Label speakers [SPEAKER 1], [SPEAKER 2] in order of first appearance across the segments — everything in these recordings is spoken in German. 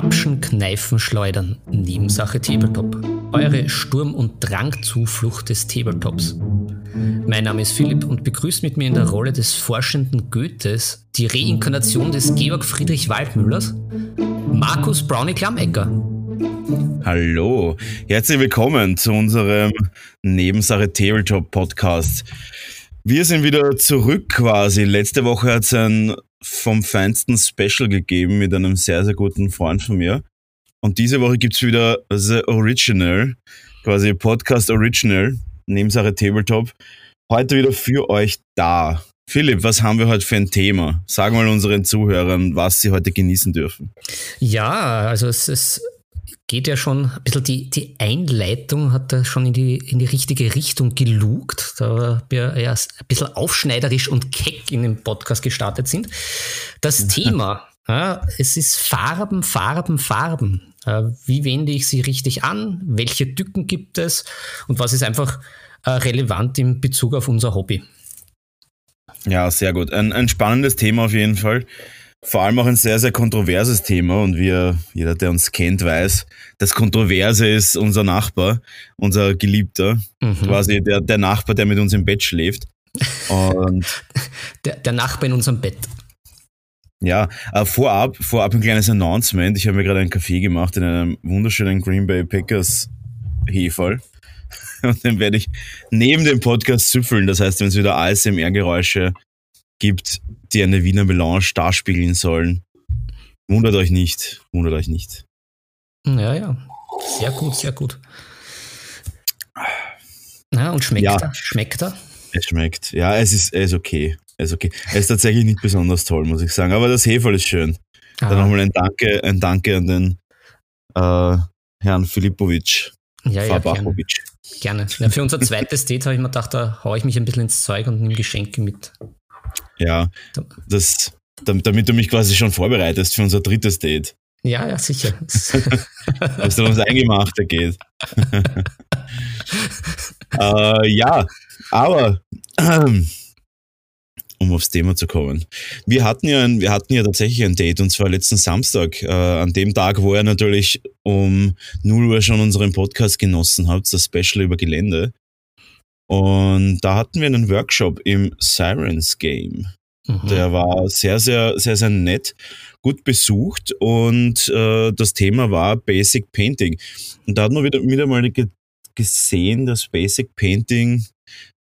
[SPEAKER 1] Grapschen, Kneifen, Schleudern. Nebensache Tabletop. Eure Sturm- und Drangzuflucht des Tabletops. Mein Name ist Philipp und begrüßt mit mir in der Rolle des forschenden Goethes die Reinkarnation des Georg Friedrich Waldmüllers, Markus Brownie Klammecker.
[SPEAKER 2] Hallo, herzlich willkommen zu unserem Nebensache Tabletop Podcast. Wir sind wieder zurück quasi. Letzte Woche hat es ein vom feinsten Special gegeben mit einem sehr, sehr guten Freund von mir. Und diese Woche gibt es wieder The Original, quasi Podcast Original, Nebensache Tabletop. Heute wieder für euch da. Philipp, was haben wir heute für ein Thema? Sagen wir unseren Zuhörern, was sie heute genießen dürfen.
[SPEAKER 1] Ja, also es ist geht ja schon ein bisschen die, die Einleitung hat da schon in die, in die richtige Richtung gelugt, da wir erst ein bisschen aufschneiderisch und keck in den Podcast gestartet sind. Das Thema, ja, es ist Farben, Farben, Farben. Wie wende ich sie richtig an? Welche Tücken gibt es? Und was ist einfach äh, relevant in Bezug auf unser Hobby?
[SPEAKER 2] Ja, sehr gut. Ein, ein spannendes Thema auf jeden Fall. Vor allem auch ein sehr, sehr kontroverses Thema und wie jeder, der uns kennt, weiß, das Kontroverse ist unser Nachbar, unser Geliebter, mhm. quasi der, der Nachbar, der mit uns im Bett schläft.
[SPEAKER 1] Und der, der Nachbar in unserem Bett.
[SPEAKER 2] Ja, äh, vorab, vorab ein kleines Announcement. Ich habe mir gerade einen Kaffee gemacht in einem wunderschönen Green Bay Packers Heferl. Und den werde ich neben dem Podcast züffeln. Das heißt, wenn es wieder ASMR-Geräusche gibt, die eine Wiener Melange darspiegeln sollen. Wundert euch nicht, wundert euch nicht.
[SPEAKER 1] Ja, ja, sehr gut, sehr gut. Ja, und schmeckt
[SPEAKER 2] ja.
[SPEAKER 1] er? Schmeckt er?
[SPEAKER 2] Es schmeckt. Ja, es ist, es ist okay. Es ist okay. Es ist tatsächlich nicht besonders toll, muss ich sagen. Aber das Heferl ist schön. Aha. Dann nochmal ein Danke, ein Danke an den äh, Herrn Filipovic.
[SPEAKER 1] Ja, ja, gerne. gerne. Ja, für unser zweites Date habe ich mir gedacht, da haue ich mich ein bisschen ins Zeug und nehme Geschenke mit.
[SPEAKER 2] Ja, das, damit du mich quasi schon vorbereitest für unser drittes Date.
[SPEAKER 1] Ja, ja, sicher.
[SPEAKER 2] Dass du ums Eingemachte geht. äh, ja, aber um aufs Thema zu kommen. Wir hatten ja, ein, wir hatten ja tatsächlich ein Date und zwar letzten Samstag, äh, an dem Tag, wo ihr natürlich um 0 Uhr schon unseren Podcast genossen habt, das Special über Gelände. Und da hatten wir einen Workshop im Sirens Game. Mhm. Der war sehr, sehr, sehr, sehr nett, gut besucht und äh, das Thema war Basic Painting. Und da hat man wieder, wieder mal ge gesehen, dass Basic Painting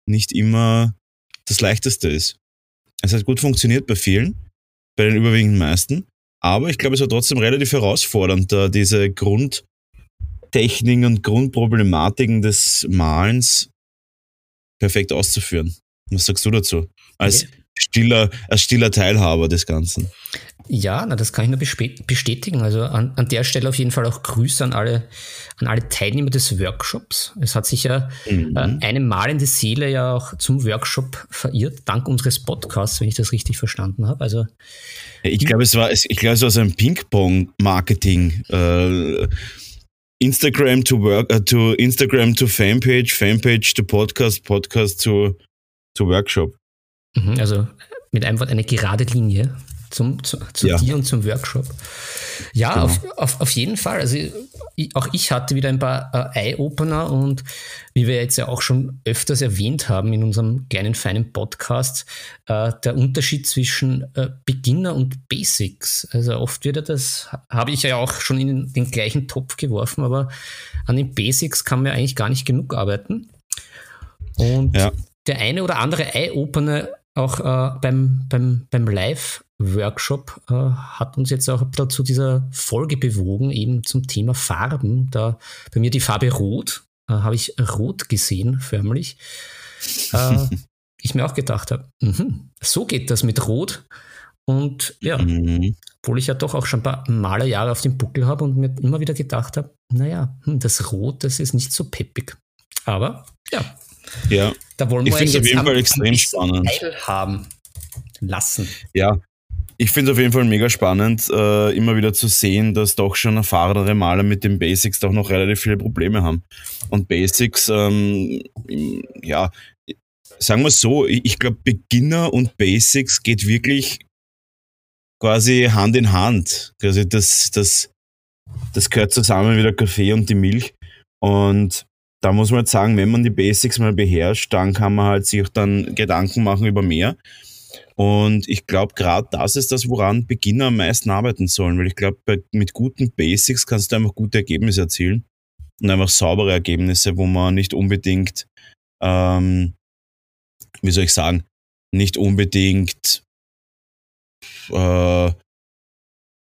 [SPEAKER 2] nicht immer das leichteste ist. Es hat gut funktioniert bei vielen, bei den überwiegenden meisten, aber ich glaube, es war trotzdem relativ herausfordernd, da diese Grundtechniken und Grundproblematiken des Malens perfekt auszuführen. Was sagst du dazu? Als okay. stiller, als stiller Teilhaber des Ganzen.
[SPEAKER 1] Ja, na, das kann ich nur bestätigen. Also an, an der Stelle auf jeden Fall auch Grüße an alle, an alle Teilnehmer des Workshops. Es hat sich ja mhm. äh, eine malende Seele ja auch zum Workshop verirrt, dank unseres Podcasts, wenn ich das richtig verstanden habe. Also
[SPEAKER 2] ich glaube, es war, ich glaube, es war so ein Ping-Pong-Marketing. Äh, Instagram to work, uh, to Instagram to Fanpage, Fanpage to Podcast, Podcast to, to Workshop.
[SPEAKER 1] Mhm, also mit einem Wort eine gerade Linie zum, zu, zu ja. dir und zum Workshop. Ja, genau. auf, auf, auf jeden Fall. Also ich, auch ich hatte wieder ein paar äh, Eye-Opener und wie wir jetzt ja auch schon öfters erwähnt haben in unserem kleinen feinen Podcast, äh, der Unterschied zwischen äh, Beginner und Basics. Also oft wird ja das, habe ich ja auch schon in den gleichen Topf geworfen, aber an den Basics kann man ja eigentlich gar nicht genug arbeiten. Und ja. der eine oder andere Eye-Opener auch äh, beim, beim, beim Live-Workshop äh, hat uns jetzt auch dazu dieser Folge bewogen, eben zum Thema Farben. Da bei mir die Farbe Rot, äh, habe ich rot gesehen, förmlich. Äh, ich mir auch gedacht habe, mh, so geht das mit Rot. Und ja, mhm. obwohl ich ja doch auch schon ein paar Malerjahre auf dem Buckel habe und mir immer wieder gedacht habe, naja, hm, das Rot, das ist nicht so peppig. Aber ja,
[SPEAKER 2] ja.
[SPEAKER 1] Da wollen
[SPEAKER 2] wir
[SPEAKER 1] ich
[SPEAKER 2] euch auf jeden Fall extrem spannend
[SPEAKER 1] haben lassen.
[SPEAKER 2] Ja, ich finde es auf jeden Fall mega spannend, äh, immer wieder zu sehen, dass doch schon erfahrenere Maler mit den Basics doch noch relativ viele Probleme haben. Und Basics, ähm, ja, sagen wir so, ich glaube, Beginner und Basics geht wirklich quasi Hand in Hand. Also das, das das gehört zusammen wie der Kaffee und die Milch. Und da muss man halt sagen, wenn man die Basics mal beherrscht, dann kann man halt sich dann Gedanken machen über mehr. Und ich glaube, gerade das ist das, woran Beginner am meisten arbeiten sollen, weil ich glaube, mit guten Basics kannst du einfach gute Ergebnisse erzielen und einfach saubere Ergebnisse, wo man nicht unbedingt, ähm, wie soll ich sagen, nicht unbedingt äh,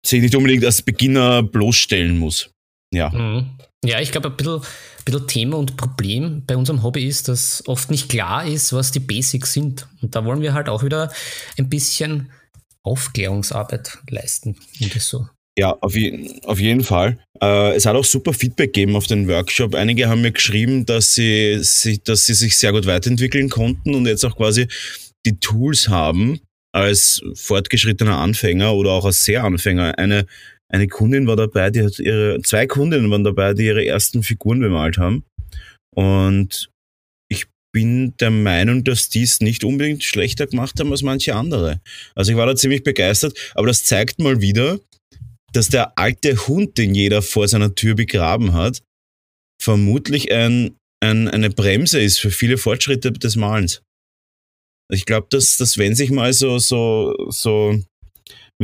[SPEAKER 2] sich nicht unbedingt als Beginner bloßstellen muss. Ja.
[SPEAKER 1] Mhm. Ja, ich glaube, ein bisschen, ein bisschen Thema und Problem bei unserem Hobby ist, dass oft nicht klar ist, was die Basics sind. Und da wollen wir halt auch wieder ein bisschen Aufklärungsarbeit leisten und das so.
[SPEAKER 2] Ja, auf, je, auf jeden Fall. Äh, es hat auch super Feedback gegeben auf den Workshop. Einige haben mir geschrieben, dass sie, sie, dass sie sich sehr gut weiterentwickeln konnten und jetzt auch quasi die Tools haben, als fortgeschrittener Anfänger oder auch als sehr Anfänger. Eine, eine Kundin war dabei, die hat ihre, zwei Kundinnen waren dabei, die ihre ersten Figuren bemalt haben. Und ich bin der Meinung, dass die es nicht unbedingt schlechter gemacht haben als manche andere. Also ich war da ziemlich begeistert, aber das zeigt mal wieder, dass der alte Hund, den jeder vor seiner Tür begraben hat, vermutlich ein, ein, eine Bremse ist für viele Fortschritte des Malens. Ich glaube, dass, dass wenn sich mal so, so, so,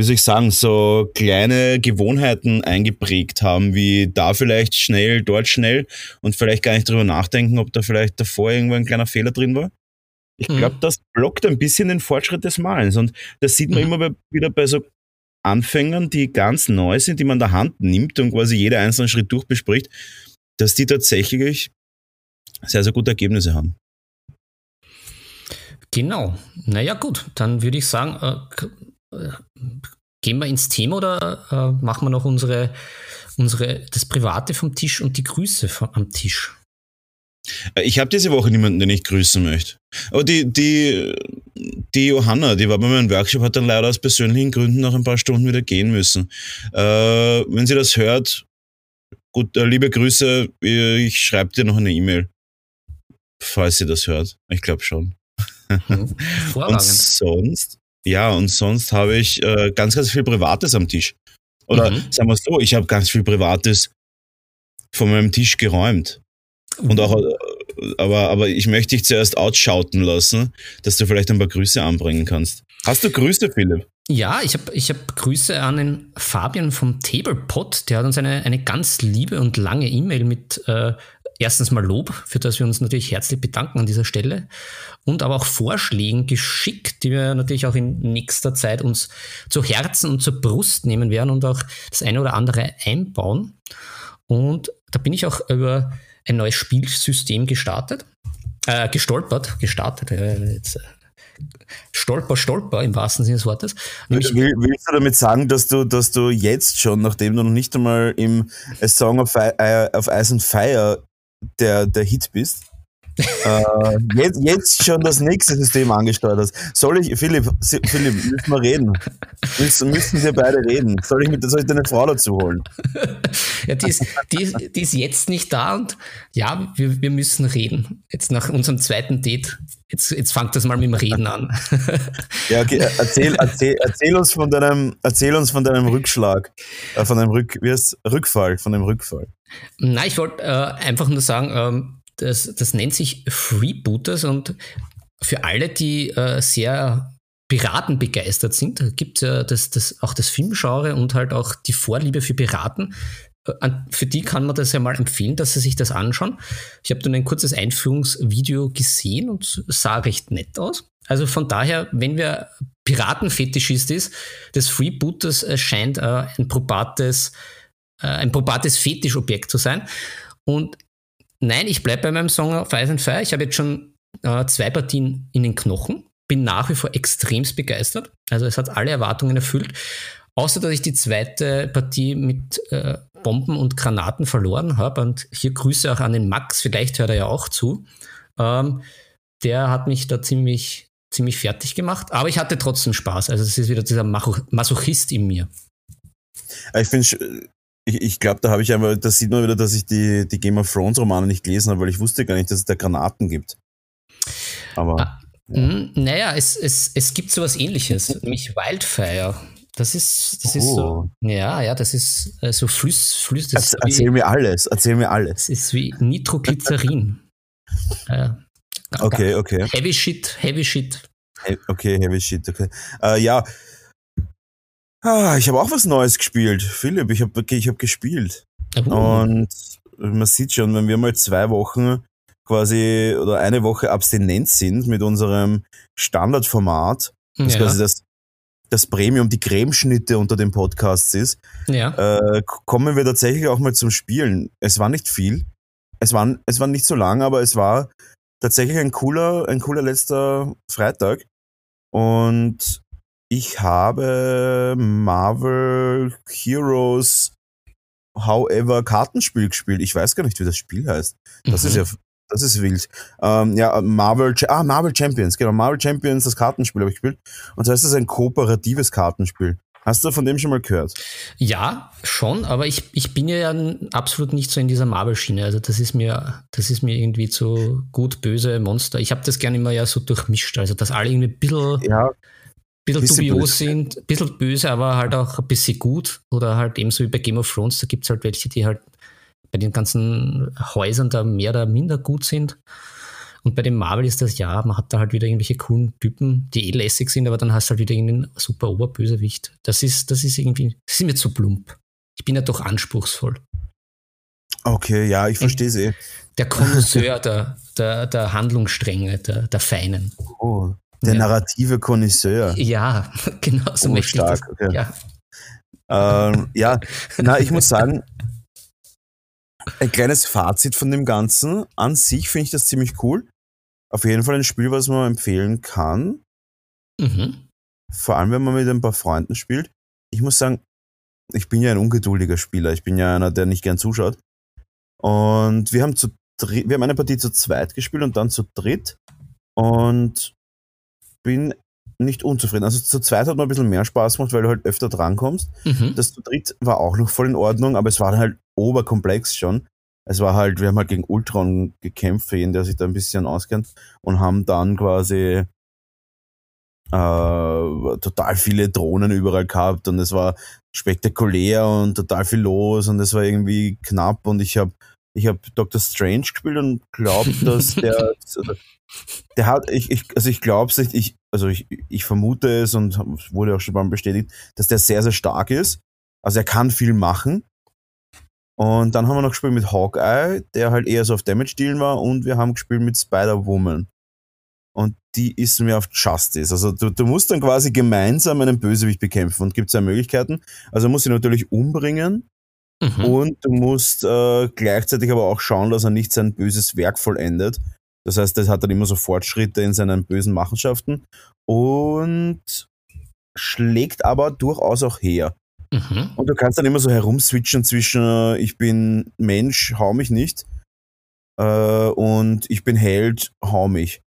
[SPEAKER 2] wie soll ich sagen, so kleine Gewohnheiten eingeprägt haben, wie da vielleicht schnell, dort schnell und vielleicht gar nicht drüber nachdenken, ob da vielleicht davor irgendwo ein kleiner Fehler drin war. Ich glaube, mhm. das blockt ein bisschen den Fortschritt des Malens. Und das sieht man mhm. immer wieder bei so Anfängern, die ganz neu sind, die man der Hand nimmt und quasi jeder einzelne Schritt durchbespricht, dass die tatsächlich sehr, sehr gute Ergebnisse haben.
[SPEAKER 1] Genau. Naja, gut, dann würde ich sagen, äh, gehen wir ins Thema oder äh, machen wir noch unsere, unsere, das Private vom Tisch und die Grüße vom, am Tisch?
[SPEAKER 2] Äh, ich habe diese Woche niemanden, den ich grüßen möchte. Aber die, die, die Johanna, die war bei meinem Workshop, hat dann leider aus persönlichen Gründen nach ein paar Stunden wieder gehen müssen. Äh, wenn sie das hört, gut, äh, liebe Grüße, ich schreibe dir noch eine E-Mail, falls sie das hört. Ich glaube schon. Mhm. und sonst, ja, und sonst habe ich äh, ganz, ganz viel Privates am Tisch. Oder mhm. sagen wir es so, ich habe ganz viel Privates von meinem Tisch geräumt. Und auch, äh, aber, aber ich möchte dich zuerst outschauten lassen, dass du vielleicht ein paar Grüße anbringen kannst. Hast du Grüße, Philipp?
[SPEAKER 1] Ja, ich habe ich hab Grüße an den Fabian vom Tablepot. Der hat uns eine, eine ganz liebe und lange E-Mail mit äh, erstens mal Lob, für das wir uns natürlich herzlich bedanken an dieser Stelle und aber auch Vorschlägen geschickt, die wir natürlich auch in nächster Zeit uns zu Herzen und zur Brust nehmen werden und auch das eine oder andere einbauen. Und da bin ich auch über ein neues Spielsystem gestartet, äh, gestolpert, gestartet, äh, jetzt, äh, Stolper, Stolper im wahrsten Sinne des Wortes.
[SPEAKER 2] Nämlich, Will, willst du damit sagen, dass du, dass du jetzt schon, nachdem du noch nicht einmal im A Song of, äh, of Ice and Fire der, der Hit bist, äh, jetzt, jetzt schon das nächste System angesteuert hast. Soll ich, Philipp, Philipp, müssen wir reden? Müssen, müssen wir beide reden? Soll ich, mit, soll ich deine Frau dazu holen?
[SPEAKER 1] Ja, die ist, die, ist, die ist jetzt nicht da und ja, wir, wir müssen reden. Jetzt nach unserem zweiten Date. Jetzt, jetzt fangt das mal mit dem Reden an.
[SPEAKER 2] Ja, okay, erzähl, erzähl, erzähl, uns von deinem, erzähl uns von deinem Rückschlag, äh, von deinem Rück, wie heißt, Rückfall, von dem Rückfall.
[SPEAKER 1] Nein, ich wollte äh, einfach nur sagen, ähm, das, das nennt sich Freebooters und für alle, die äh, sehr Piraten begeistert sind, gibt es ja das, das, auch das Filmgenre und halt auch die Vorliebe für Piraten. Äh, für die kann man das ja mal empfehlen, dass sie sich das anschauen. Ich habe dann ein kurzes Einführungsvideo gesehen und sah recht nett aus. Also von daher, wenn wer Piratenfetischist ist, das Freebooters scheint äh, ein probates, äh, ein probates Fetischobjekt zu sein. Und Nein, ich bleibe bei meinem Song of Ice and Fire. Ich habe jetzt schon äh, zwei Partien in den Knochen. Bin nach wie vor extremst begeistert. Also es hat alle Erwartungen erfüllt. Außer dass ich die zweite Partie mit äh, Bomben und Granaten verloren habe. Und hier Grüße auch an den Max, vielleicht hört er ja auch zu. Ähm, der hat mich da ziemlich, ziemlich fertig gemacht. Aber ich hatte trotzdem Spaß. Also es ist wieder dieser Masochist in mir.
[SPEAKER 2] Ich finde ich, ich glaube, da habe ich einmal, das sieht man wieder, dass ich die, die Game of Thrones Romane nicht gelesen habe, weil ich wusste gar nicht, dass es da Granaten gibt. Aber. Ah,
[SPEAKER 1] ja. Naja, es, es, es gibt sowas ähnliches, nämlich Wildfire. Das ist, das oh. ist so, oh. ja, ja, das ist äh, so Flüss, Flüss.
[SPEAKER 2] Erz, erzähl wie, mir alles, erzähl mir alles.
[SPEAKER 1] Das ist wie Nitroglycerin.
[SPEAKER 2] äh, okay, okay.
[SPEAKER 1] Heavy Shit, Heavy Shit.
[SPEAKER 2] okay, Heavy Shit, okay. Äh, ja, ah, ich habe auch was Neues gespielt. Philipp, ich habe ich hab gespielt. Uh. Und man sieht schon, wenn wir mal zwei Wochen quasi oder eine Woche abstinent sind mit unserem Standardformat, das ja. quasi das, das Premium, die Cremeschnitte unter den Podcasts ist, ja. äh, kommen wir tatsächlich auch mal zum Spielen. Es war nicht viel, es war, es war nicht so lang, aber es war tatsächlich ein cooler, ein cooler letzter Freitag. Und ich habe Marvel Heroes However Kartenspiel gespielt. Ich weiß gar nicht, wie das Spiel heißt. Das mhm. ist ja, das ist wild. Ähm, ja, Marvel, ah, Marvel Champions, genau, Marvel Champions, das Kartenspiel habe ich gespielt. Und das es ist ein kooperatives Kartenspiel. Hast du von dem schon mal gehört?
[SPEAKER 1] Ja, schon, aber ich, ich bin ja absolut nicht so in dieser Marvel-Schiene. Also das ist mir, das ist mir irgendwie zu gut, böse Monster. Ich habe das gerne immer ja so durchmischt. Also dass alle irgendwie ein bisschen ja bisschen, bisschen dubios böse. sind, ein bisschen böse, aber halt auch ein bisschen gut. Oder halt ebenso wie bei Game of Thrones, da gibt es halt welche, die halt bei den ganzen Häusern da mehr oder minder gut sind. Und bei dem Marvel ist das ja, man hat da halt wieder irgendwelche coolen Typen, die eh lässig sind, aber dann hast du halt wieder irgendeinen super Oberbösewicht. Das ist, das ist irgendwie, das ist mir zu plump. Ich bin ja doch anspruchsvoll.
[SPEAKER 2] Okay, ja, ich verstehe es eh.
[SPEAKER 1] Der Konnoisseur der, der, der Handlungsstränge, der, der Feinen.
[SPEAKER 2] Oh, der ja. narrative Connoisseur.
[SPEAKER 1] Ja, genau so oh, möchte stark. ich das. Okay. Ja.
[SPEAKER 2] Ähm, ja, na, ich muss sagen, ein kleines Fazit von dem Ganzen. An sich finde ich das ziemlich cool. Auf jeden Fall ein Spiel, was man empfehlen kann. Mhm. Vor allem, wenn man mit ein paar Freunden spielt. Ich muss sagen, ich bin ja ein ungeduldiger Spieler. Ich bin ja einer, der nicht gern zuschaut. Und wir haben zu wir haben eine Partie zu zweit gespielt und dann zu dritt. Und bin nicht unzufrieden. Also zu zweit hat man ein bisschen mehr Spaß gemacht, weil du halt öfter drankommst. Mhm. Das zu dritt war auch noch voll in Ordnung, aber es war halt oberkomplex schon. Es war halt, wir haben halt gegen Ultron gekämpft, für jeden, der sich da ein bisschen auskennt, und haben dann quasi äh, total viele Drohnen überall gehabt und es war spektakulär und total viel los und es war irgendwie knapp und ich habe ich habe Doctor Strange gespielt und glaube, dass der, der hat, ich, ich, also ich glaube ich, also ich, ich vermute es und wurde auch schon mal bestätigt, dass der sehr, sehr stark ist. Also er kann viel machen. Und dann haben wir noch gespielt mit Hawkeye, der halt eher so auf Damage-Dealen war, und wir haben gespielt mit Spider-Woman. Und die ist mir auf Justice. Also du, du musst dann quasi gemeinsam einen Bösewicht bekämpfen und gibt zwei Möglichkeiten. Also muss ihn natürlich umbringen mhm. und du musst äh, gleichzeitig aber auch schauen, dass er nicht sein böses Werk vollendet. Das heißt, er hat dann immer so Fortschritte in seinen bösen Machenschaften und schlägt aber durchaus auch her. Mhm. Und du kannst dann immer so herumswitchen zwischen äh, ich bin Mensch, hau mich nicht äh, und ich bin Held, hau mich.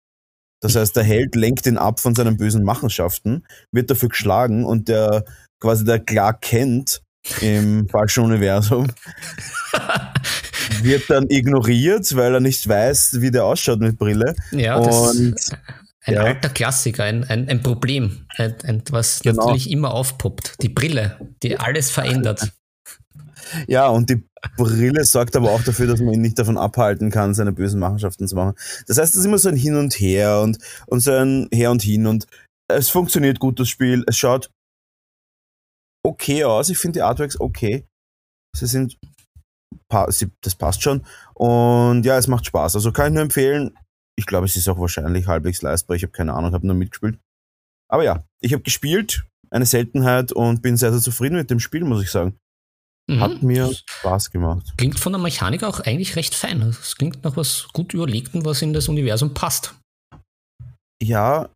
[SPEAKER 2] Das heißt, der Held lenkt ihn ab von seinen bösen Machenschaften, wird dafür geschlagen und der quasi der Clark kennt im falschen Universum wird dann ignoriert, weil er nicht weiß, wie der ausschaut mit Brille.
[SPEAKER 1] Ja, das ist ein ja. alter Klassiker, ein, ein, ein Problem, ein, ein, was genau. natürlich immer aufpoppt. Die Brille, die alles verändert.
[SPEAKER 2] Ja, und die Brille sorgt aber auch dafür, dass man ihn nicht davon abhalten kann, seine bösen Machenschaften zu machen. Das heißt, es ist immer so ein Hin und Her und, und so ein Her und Hin und es funktioniert gut, das Spiel. Es schaut okay aus. Ich finde die Artworks okay. Sie sind das passt schon. Und ja, es macht Spaß. Also kann ich nur empfehlen. Ich glaube, es ist auch wahrscheinlich halbwegs leistbar. Ich habe keine Ahnung, habe nur mitgespielt. Aber ja, ich habe gespielt, eine Seltenheit und bin sehr, sehr zufrieden mit dem Spiel, muss ich sagen. Mhm. Hat mir Spaß gemacht.
[SPEAKER 1] Klingt von der Mechanik auch eigentlich recht fein. Es klingt nach was gut überlegten, was in das Universum passt.
[SPEAKER 2] Ja,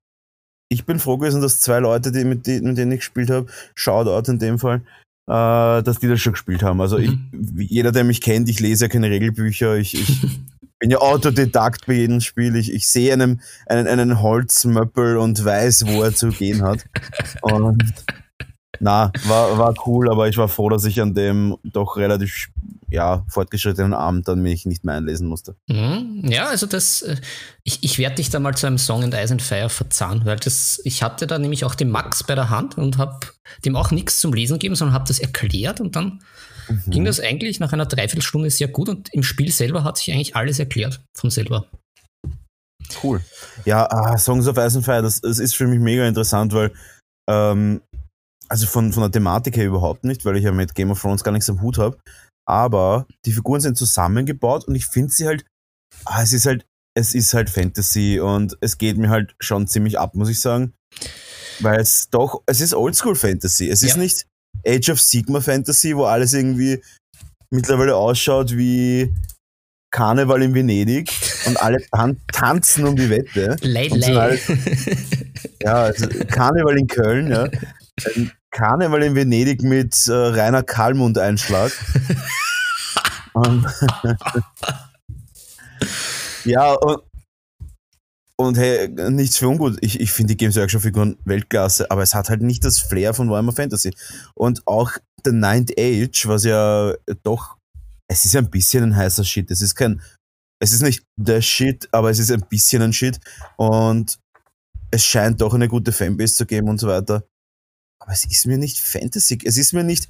[SPEAKER 2] ich bin froh gewesen, dass zwei Leute, die, mit, die, mit denen ich gespielt habe, Shoutout in dem Fall, äh, dass die das schon gespielt haben. Also mhm. ich, jeder, der mich kennt, ich lese ja keine Regelbücher, ich, ich bin ja Autodidakt bei jedem Spiel. Ich, ich sehe einen, einen, einen Holzmöppel und weiß, wo er zu gehen hat. Und na, war, war cool, aber ich war froh, dass ich an dem doch relativ ja, fortgeschrittenen Abend dann mich nicht mehr einlesen musste.
[SPEAKER 1] Mhm. Ja, also das, äh, ich, ich werde dich da mal zu einem Song in Ice and Fire verzahnen, weil das, ich hatte da nämlich auch den Max bei der Hand und habe dem auch nichts zum Lesen gegeben, sondern habe das erklärt und dann mhm. ging das eigentlich nach einer Dreiviertelstunde sehr gut und im Spiel selber hat sich eigentlich alles erklärt von selber.
[SPEAKER 2] Cool. Ja, ah, Songs of Ice and Fire, das, das, ist für mich mega interessant, weil ähm, also von, von der Thematik her überhaupt nicht, weil ich ja mit Game of Thrones gar nichts am Hut habe aber die Figuren sind zusammengebaut und ich finde sie halt, ah, es ist halt, es ist halt Fantasy und es geht mir halt schon ziemlich ab, muss ich sagen. Weil es doch, es ist Oldschool Fantasy. Es ja. ist nicht Age of Sigma Fantasy, wo alles irgendwie mittlerweile ausschaut wie Karneval in Venedig und alle tan tanzen um die Wette.
[SPEAKER 1] Lei, lei.
[SPEAKER 2] ja, also Karneval in Köln, ja. Karneval in Venedig mit äh, Rainer Kalmund-Einschlag. ja, und, und hey, nichts für ungut. Ich, ich finde die Games Workshop-Figuren Weltklasse, aber es hat halt nicht das Flair von Warhammer Fantasy. Und auch The Ninth Age, was ja doch, es ist ein bisschen ein heißer Shit. Es ist kein, es ist nicht der Shit, aber es ist ein bisschen ein Shit. Und es scheint doch eine gute Fanbase zu geben und so weiter aber es ist mir nicht Fantasy, es ist mir nicht,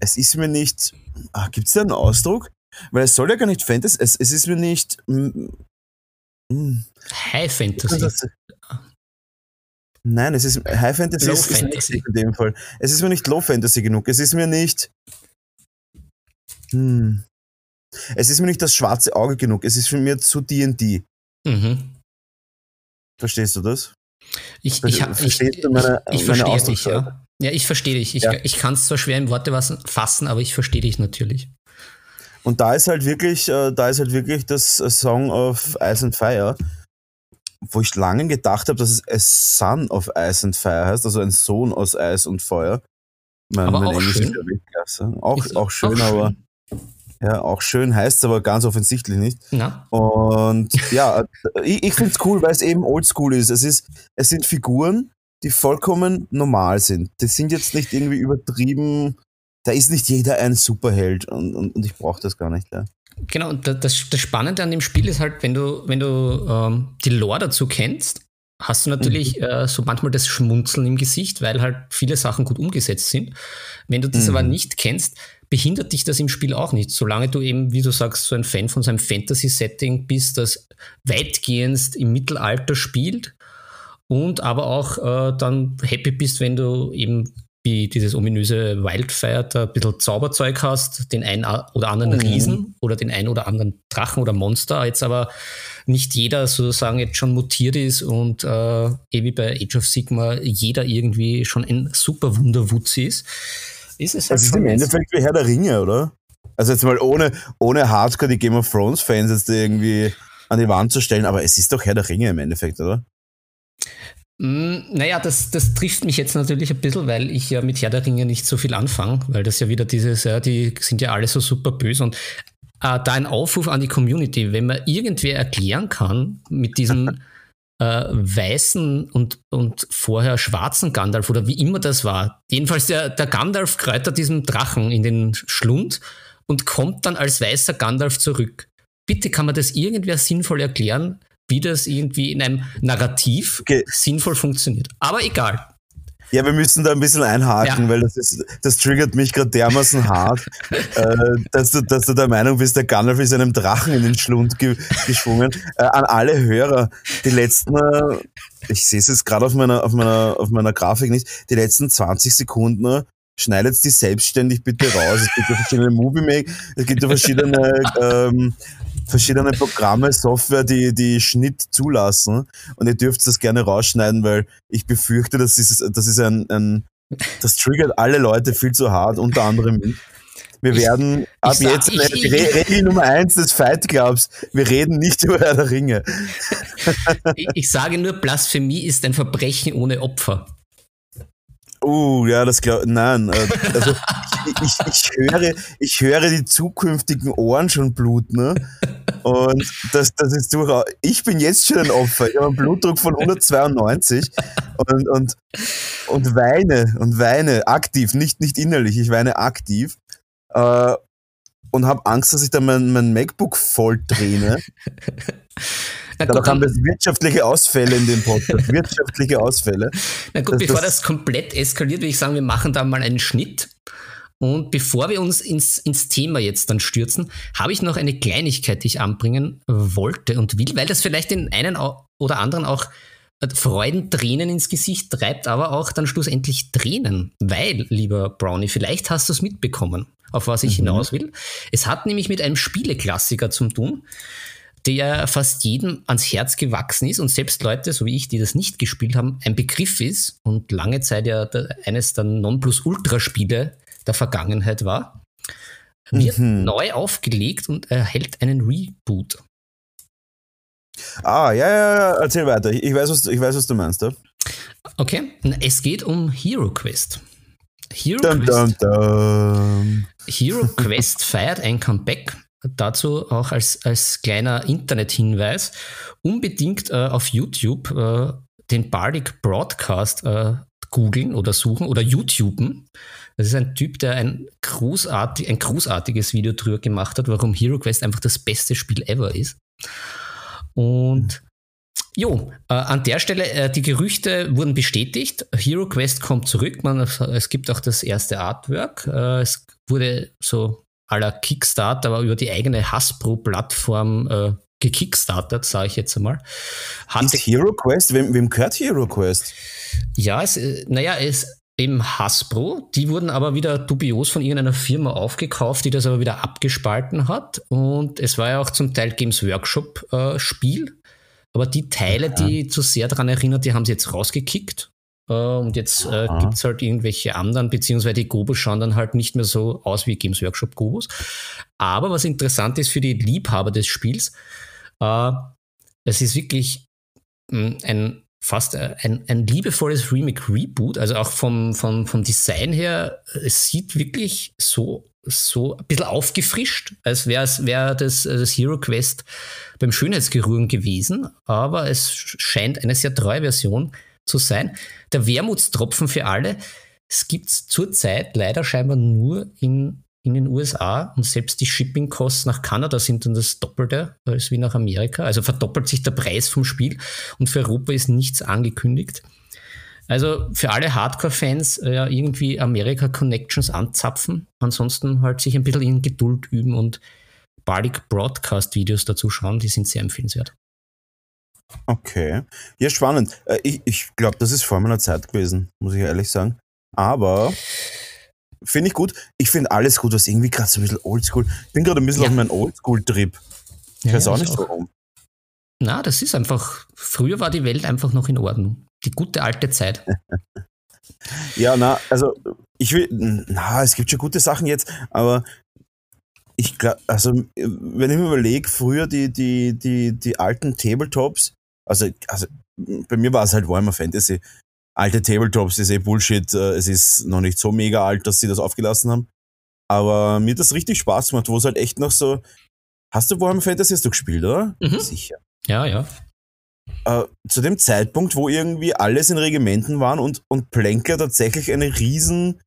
[SPEAKER 2] es ist mir nicht, ah, gibt es da einen Ausdruck? Weil es soll ja gar nicht Fantasy, es, es ist mir nicht, mm,
[SPEAKER 1] mm, High Fantasy.
[SPEAKER 2] Nein, es ist High Fantasy, Low ist, Fantasy. In dem Fall. Es ist mir nicht Low Fantasy genug. Es ist mir nicht. Hm, es ist mir nicht das schwarze Auge genug. Es ist für mich zu D&D. Mhm. Verstehst du das?
[SPEAKER 1] Ich, ich, ich, ich, meine, ich verstehe dich, ja. Ja, ich verstehe dich. Ich, ja. ich kann es zwar schwer in Worte fassen, aber ich verstehe dich natürlich.
[SPEAKER 2] Und da ist halt wirklich, äh, da ist halt wirklich das Song of Ice and Fire, wo ich lange gedacht habe, dass es A Son of Ice and Fire heißt, also ein Sohn aus Eis und Feuer.
[SPEAKER 1] Mein, aber mein auch schön.
[SPEAKER 2] Auch, auch schön, auch aber ja, auch schön heißt es aber ganz offensichtlich nicht.
[SPEAKER 1] Na?
[SPEAKER 2] Und ja, ich, ich finde es cool, weil es eben oldschool ist. Es, ist. es sind Figuren, die vollkommen normal sind. Die sind jetzt nicht irgendwie übertrieben. Da ist nicht jeder ein Superheld und, und, und ich brauche das gar nicht. Ja.
[SPEAKER 1] Genau, und das, das Spannende an dem Spiel ist halt, wenn du, wenn du ähm, die Lore dazu kennst, hast du natürlich mhm. äh, so manchmal das Schmunzeln im Gesicht, weil halt viele Sachen gut umgesetzt sind. Wenn du das mhm. aber nicht kennst, behindert dich das im Spiel auch nicht, solange du eben, wie du sagst, so ein Fan von seinem Fantasy-Setting bist, das weitgehend im Mittelalter spielt und aber auch äh, dann happy bist, wenn du eben wie dieses ominöse Wildfire da ein bisschen Zauberzeug hast, den einen oder anderen mhm. Riesen oder den einen oder anderen Drachen oder Monster, jetzt aber nicht jeder sozusagen jetzt schon mutiert ist und äh, eh wie bei Age of Sigma jeder irgendwie schon ein super Wunderwutzi ist
[SPEAKER 2] ist es halt. Das ist im Endeffekt wie Herr der Ringe, oder? Also jetzt mal ohne, ohne Hardcore die Game of Thrones Fans jetzt irgendwie an die Wand zu stellen, aber es ist doch Herr der Ringe im Endeffekt, oder?
[SPEAKER 1] Mm, naja, das, das trifft mich jetzt natürlich ein bisschen, weil ich ja mit Herr der Ringe nicht so viel anfange, weil das ja wieder dieses, ja, die sind ja alle so super böse und äh, da ein Aufruf an die Community, wenn man irgendwer erklären kann mit diesem äh, weißen und, und vorher schwarzen Gandalf oder wie immer das war. Jedenfalls der, der Gandalf kräutert diesem Drachen in den Schlund und kommt dann als weißer Gandalf zurück. Bitte kann man das irgendwer sinnvoll erklären, wie das irgendwie in einem Narrativ okay. sinnvoll funktioniert. Aber egal.
[SPEAKER 2] Ja, wir müssen da ein bisschen einhaken, ja. weil das, ist, das triggert mich gerade dermaßen hart, äh, dass, du, dass du der Meinung bist, der Gandalf ist einem Drachen in den Schlund ge geschwungen. Äh, an alle Hörer, die letzten, äh, ich sehe es jetzt gerade auf meiner, auf, meiner, auf meiner Grafik nicht, die letzten 20 Sekunden äh, schneidet die selbstständig bitte raus. Es gibt ja verschiedene Movie Make, es gibt ja verschiedene ähm, verschiedene Programme, Software, die, die Schnitt zulassen. Und ihr dürft das gerne rausschneiden, weil ich befürchte, das ist, das ist ein, ein das triggert alle Leute viel zu hart, unter anderem mich. Wir werden ich, ab ich jetzt sag, ich, Regel Nummer eins des Fight Clubs. Wir reden nicht über Herr der Ringe.
[SPEAKER 1] ich, sage nur, Blasphemie ist ein Verbrechen ohne Opfer.
[SPEAKER 2] Uh, ja, das glaube nein. Äh, also ich, ich, ich, höre, ich höre die zukünftigen Ohren schon bluten. Ne? Und das, das ist durchaus. Ich bin jetzt schon ein Opfer. Ich habe einen Blutdruck von 192 und, und, und weine und weine aktiv, nicht, nicht innerlich, ich weine aktiv. Äh, und habe Angst, dass ich da mein, mein MacBook voll träne. Na gut, haben wir wirtschaftliche Ausfälle in dem Podcast. wirtschaftliche Ausfälle.
[SPEAKER 1] Na gut, das, bevor das, das komplett eskaliert, würde ich sagen, wir machen da mal einen Schnitt. Und bevor wir uns ins, ins Thema jetzt dann stürzen, habe ich noch eine Kleinigkeit, die ich anbringen wollte und will, weil das vielleicht den einen oder anderen auch äh, Freudentränen ins Gesicht treibt, aber auch dann schlussendlich Tränen. Weil, lieber Brownie, vielleicht hast du es mitbekommen, auf was ich mhm. hinaus will. Es hat nämlich mit einem Spieleklassiker zu tun, der fast jedem ans Herz gewachsen ist und selbst Leute, so wie ich, die das nicht gespielt haben, ein Begriff ist und lange Zeit ja eines der Nonplusultra-Spiele der Vergangenheit war, wird mhm. neu aufgelegt und erhält einen Reboot.
[SPEAKER 2] Ah, ja, ja, ja, erzähl weiter. Ich weiß, was, ich weiß, was du meinst. Ja?
[SPEAKER 1] Okay, es geht um Hero Quest. Hero, dum, Quest, dum, dum. Hero Quest feiert ein Comeback. Dazu auch als, als kleiner Internet-Hinweis. Unbedingt äh, auf YouTube äh, den Bardic Broadcast äh, googeln oder suchen oder YouTuben. Das ist ein Typ, der ein, großartig, ein großartiges Video drüber gemacht hat, warum Hero Quest einfach das beste Spiel ever ist. Und Jo, äh, an der Stelle, äh, die Gerüchte wurden bestätigt. Hero Quest kommt zurück. Man, es gibt auch das erste Artwork. Äh, es wurde so aller Kickstarter, aber über die eigene Hasbro-Plattform äh, gekickstartet, sage ich jetzt einmal.
[SPEAKER 2] Hatte, ist Hero Quest? Wem, wem gehört Hero Quest?
[SPEAKER 1] Ja, es, äh, naja, es eben Hasbro. Die wurden aber wieder dubios von irgendeiner Firma aufgekauft, die das aber wieder abgespalten hat. Und es war ja auch zum Teil Games Workshop äh, Spiel. Aber die Teile, ja. die zu sehr daran erinnern, die haben sie jetzt rausgekickt. Äh, und jetzt äh, gibt es halt irgendwelche anderen, beziehungsweise die Gobos schauen dann halt nicht mehr so aus wie Games Workshop Gobos. Aber was interessant ist für die Liebhaber des Spiels, äh, es ist wirklich mh, hm, ein fast äh, ein, ein liebevolles Remake-Reboot, also auch vom, vom, vom Design her, es sieht wirklich so, so ein bisschen aufgefrischt, als wäre wär das, das Hero Quest beim Schönheitsgerühren gewesen, aber es scheint eine sehr treue Version zu sein. Der Wermutstropfen für alle, es gibt zurzeit leider scheinbar nur in in den USA und selbst die Shipping-Costs nach Kanada sind dann das Doppelte als wie nach Amerika. Also verdoppelt sich der Preis vom Spiel und für Europa ist nichts angekündigt. Also für alle Hardcore-Fans äh, ja, irgendwie America-Connections anzapfen, ansonsten halt sich ein bisschen in Geduld üben und Bardic Broadcast-Videos dazu schauen, die sind sehr empfehlenswert.
[SPEAKER 2] Okay. Ja, spannend. Äh, ich, ich glaube, das ist vor meiner Zeit gewesen, muss ich ehrlich sagen. Aber Finde ich gut. Ich finde alles gut, was irgendwie gerade so ein bisschen oldschool. Ich bin gerade ein bisschen ja. auf meinem Oldschool-Trip. Ich ja, weiß auch nicht warum.
[SPEAKER 1] Na, das ist einfach, früher war die Welt einfach noch in Ordnung. Die gute alte Zeit.
[SPEAKER 2] ja, na, also ich will, na, es gibt schon gute Sachen jetzt, aber ich glaube, also wenn ich mir überlege, früher die, die, die, die alten Tabletops, also, also bei mir war es halt Warhammer Fantasy alte Tabletops ist eh Bullshit. Äh, es ist noch nicht so mega alt, dass sie das aufgelassen haben. Aber mir hat das richtig Spaß gemacht, wo es halt echt noch so. Hast du Warhammer Fantasy hast du gespielt, oder?
[SPEAKER 1] Mhm. Sicher. Ja, ja.
[SPEAKER 2] Äh, zu dem Zeitpunkt, wo irgendwie alles in Regimenten waren und, und Plänker tatsächlich eine riesen,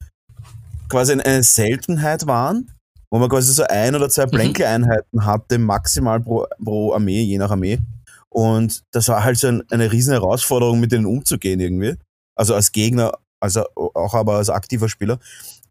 [SPEAKER 2] quasi eine Seltenheit waren, wo man quasi so ein oder zwei mhm. Plänkeleinheiten hatte, maximal pro, pro Armee, je nach Armee. Und das war halt so ein, eine riesen Herausforderung, mit denen umzugehen irgendwie. Also als Gegner, also auch aber als aktiver Spieler.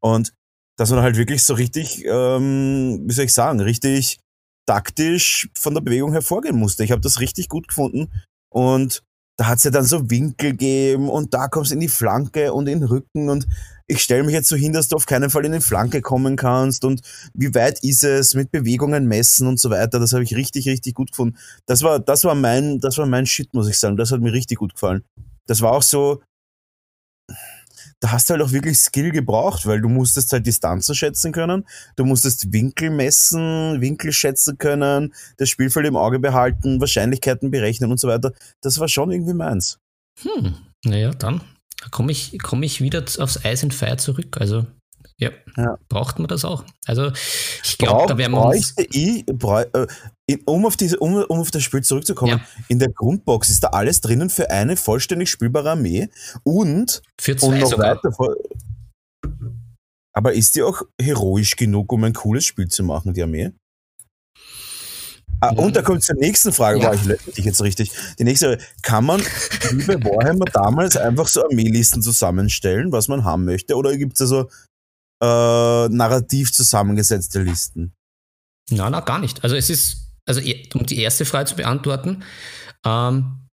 [SPEAKER 2] Und dass man halt wirklich so richtig, ähm, wie soll ich sagen, richtig taktisch von der Bewegung hervorgehen musste. Ich habe das richtig gut gefunden. Und da hat es ja dann so Winkel gegeben und da kommst du in die Flanke und in den Rücken und ich stelle mich jetzt so hin, dass du auf keinen Fall in die Flanke kommen kannst und wie weit ist es mit Bewegungen messen und so weiter. Das habe ich richtig, richtig gut gefunden. Das war, das war mein, das war mein Shit, muss ich sagen. Das hat mir richtig gut gefallen. Das war auch so, da hast du halt auch wirklich Skill gebraucht, weil du musstest halt Distanzen schätzen können, du musstest Winkel messen, Winkel schätzen können, das Spielfeld im Auge behalten, Wahrscheinlichkeiten berechnen und so weiter. Das war schon irgendwie meins.
[SPEAKER 1] Hm, naja, dann komme ich, komm ich wieder aufs Eis and Fire zurück. Also ja, ja. braucht man das auch. Also ich glaube, da werden wir uns...
[SPEAKER 2] Ich, äh, um, auf diese, um, um auf das Spiel zurückzukommen, ja. in der Grundbox ist da alles drinnen für eine vollständig spielbare Armee und,
[SPEAKER 1] für zwei und noch sogar. weiter.
[SPEAKER 2] Aber ist die auch heroisch genug, um ein cooles Spiel zu machen, die Armee? Ah, und da kommt zur nächsten Frage, ja. war ich dich jetzt richtig. Die nächste, kann man wie bei Warhammer damals einfach so Armeelisten zusammenstellen, was man haben möchte? Oder gibt es also äh, narrativ zusammengesetzte Listen?
[SPEAKER 1] Nein, nein, gar nicht. Also es ist, also um die erste Frage zu beantworten, ähm,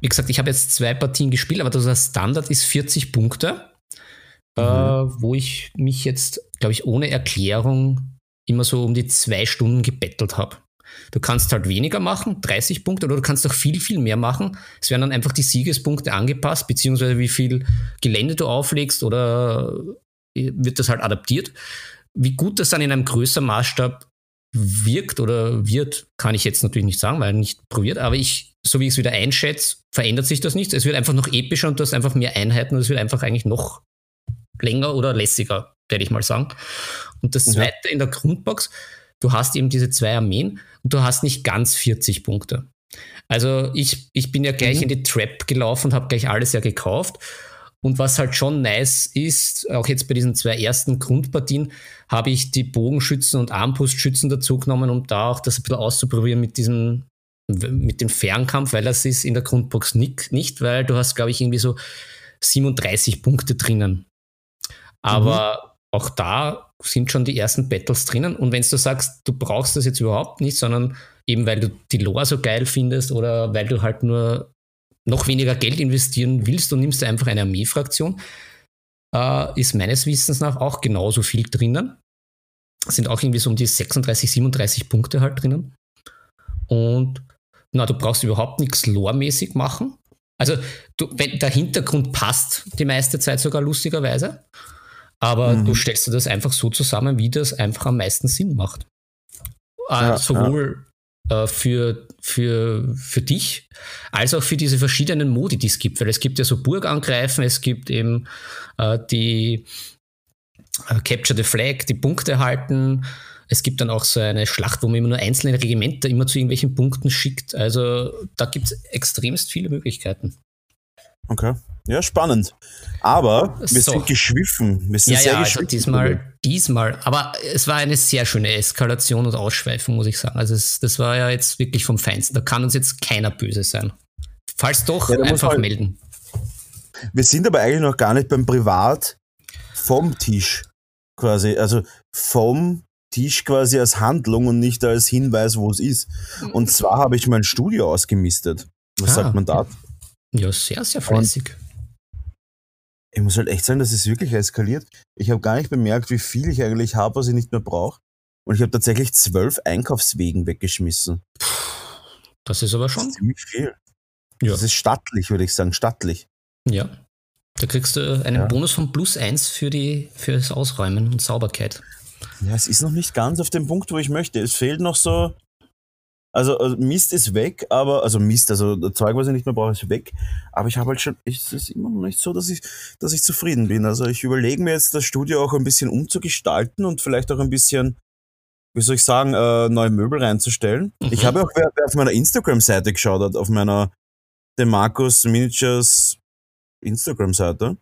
[SPEAKER 1] wie gesagt, ich habe jetzt zwei Partien gespielt, aber das Standard ist 40 Punkte, äh, mhm. äh, wo ich mich jetzt, glaube ich, ohne Erklärung immer so um die zwei Stunden gebettelt habe. Du kannst halt weniger machen, 30 Punkte, oder du kannst auch viel, viel mehr machen. Es werden dann einfach die Siegespunkte angepasst, beziehungsweise wie viel Gelände du auflegst oder wird das halt adaptiert. Wie gut das dann in einem größeren Maßstab wirkt oder wird, kann ich jetzt natürlich nicht sagen, weil nicht probiert, aber ich, so wie ich es wieder einschätze, verändert sich das nicht. Es wird einfach noch epischer und du hast einfach mehr Einheiten und es wird einfach eigentlich noch länger oder lässiger, werde ich mal sagen. Und das zweite ja. in der Grundbox, du hast eben diese zwei Armeen und du hast nicht ganz 40 Punkte. Also ich, ich bin ja gleich mhm. in die Trap gelaufen und habe gleich alles ja gekauft. Und was halt schon nice ist, auch jetzt bei diesen zwei ersten Grundpartien, habe ich die Bogenschützen und Armbrustschützen dazu genommen, um da auch das ein bisschen auszuprobieren mit diesem, mit dem Fernkampf, weil das ist in der Grundbox nicht, nicht weil du hast, glaube ich, irgendwie so 37 Punkte drinnen. Aber mhm. auch da sind schon die ersten Battles drinnen. Und wenn du sagst, du brauchst das jetzt überhaupt nicht, sondern eben weil du die Lore so geil findest oder weil du halt nur noch weniger Geld investieren willst und nimmst einfach eine Armeefraktion, äh, ist meines Wissens nach auch genauso viel drinnen. Sind auch irgendwie so um die 36, 37 Punkte halt drinnen. Und na, du brauchst überhaupt nichts loremäßig machen. Also du, wenn der Hintergrund passt die meiste Zeit sogar lustigerweise. Aber mhm. du stellst dir das einfach so zusammen, wie das einfach am meisten Sinn macht. Äh, ja, sowohl ja. Äh, für, für, für dich als auch für diese verschiedenen Modi, die es gibt. Weil es gibt ja so Burgangreifen, es gibt eben äh, die äh, Capture the Flag, die Punkte halten. Es gibt dann auch so eine Schlacht, wo man immer nur einzelne Regimenter immer zu irgendwelchen Punkten schickt. Also da gibt es extremst viele Möglichkeiten.
[SPEAKER 2] Okay. Ja, spannend. Aber wir so. sind geschwiffen. Wir sind
[SPEAKER 1] ja, sehr ja, also diesmal, diesmal. Aber es war eine sehr schöne Eskalation und Ausschweifung, muss ich sagen. Also es, das war ja jetzt wirklich vom Feinsten. Da kann uns jetzt keiner böse sein. Falls doch, ja, einfach halt melden.
[SPEAKER 2] Wir sind aber eigentlich noch gar nicht beim Privat vom Tisch quasi. Also vom Tisch quasi als Handlung und nicht als Hinweis, wo es ist. Und zwar habe ich mein Studio ausgemistet. Was ah, sagt man da?
[SPEAKER 1] Ja, sehr, sehr fleißig. Und
[SPEAKER 2] ich muss halt echt sagen, das ist wirklich eskaliert. Ich habe gar nicht bemerkt, wie viel ich eigentlich habe, was ich nicht mehr brauche. Und ich habe tatsächlich zwölf Einkaufswegen weggeschmissen.
[SPEAKER 1] Das ist aber schon. Das ist
[SPEAKER 2] ziemlich viel. Ja. Das ist stattlich, würde ich sagen, stattlich.
[SPEAKER 1] Ja. Da kriegst du einen ja. Bonus von plus eins für, die, für das Ausräumen und Sauberkeit.
[SPEAKER 2] Ja, es ist noch nicht ganz auf dem Punkt, wo ich möchte. Es fehlt noch so also, also, Mist ist weg, aber, also Mist, also Zeug, was ich nicht mehr brauche, ist weg. Aber ich habe halt schon, es ist immer noch nicht so, dass ich, dass ich zufrieden bin. Also ich überlege mir jetzt das Studio auch ein bisschen umzugestalten und vielleicht auch ein bisschen, wie soll ich sagen, äh, neue Möbel reinzustellen. Mhm. Ich habe auch, wer, wer auf meiner Instagram-Seite geschaut hat, auf meiner Demarcus Miniatures Instagram-Seite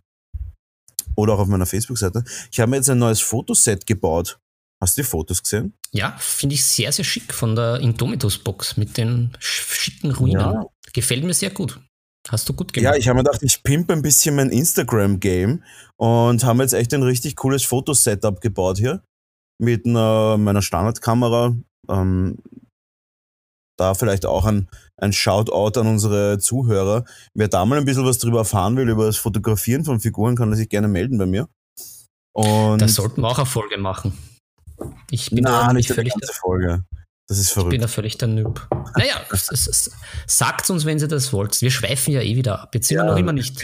[SPEAKER 2] oder auch auf meiner Facebook-Seite. Ich habe mir jetzt ein neues Fotoset gebaut. Hast du die Fotos gesehen?
[SPEAKER 1] Ja, finde ich sehr, sehr schick von der Indomitus-Box mit den schicken Ruinen. Ja. Gefällt mir sehr gut. Hast du gut gemacht.
[SPEAKER 2] Ja, ich habe mir gedacht, ich pimpe ein bisschen mein Instagram-Game und habe jetzt echt ein richtig cooles Fotosetup gebaut hier mit einer, meiner Standardkamera. Ähm, da vielleicht auch ein, ein Shoutout an unsere Zuhörer. Wer da mal ein bisschen was drüber erfahren will, über das Fotografieren von Figuren, kann er sich gerne melden bei mir.
[SPEAKER 1] Und da sollten wir auch eine Folge machen. Ich bin
[SPEAKER 2] Na, da nicht völlig ganze Folge. Das ist verrückt.
[SPEAKER 1] Ich bin da völlig der Noob. Naja, sagt uns, wenn ihr das wollt. Wir schweifen ja eh wieder ab. Jetzt sind ja, wir noch immer nicht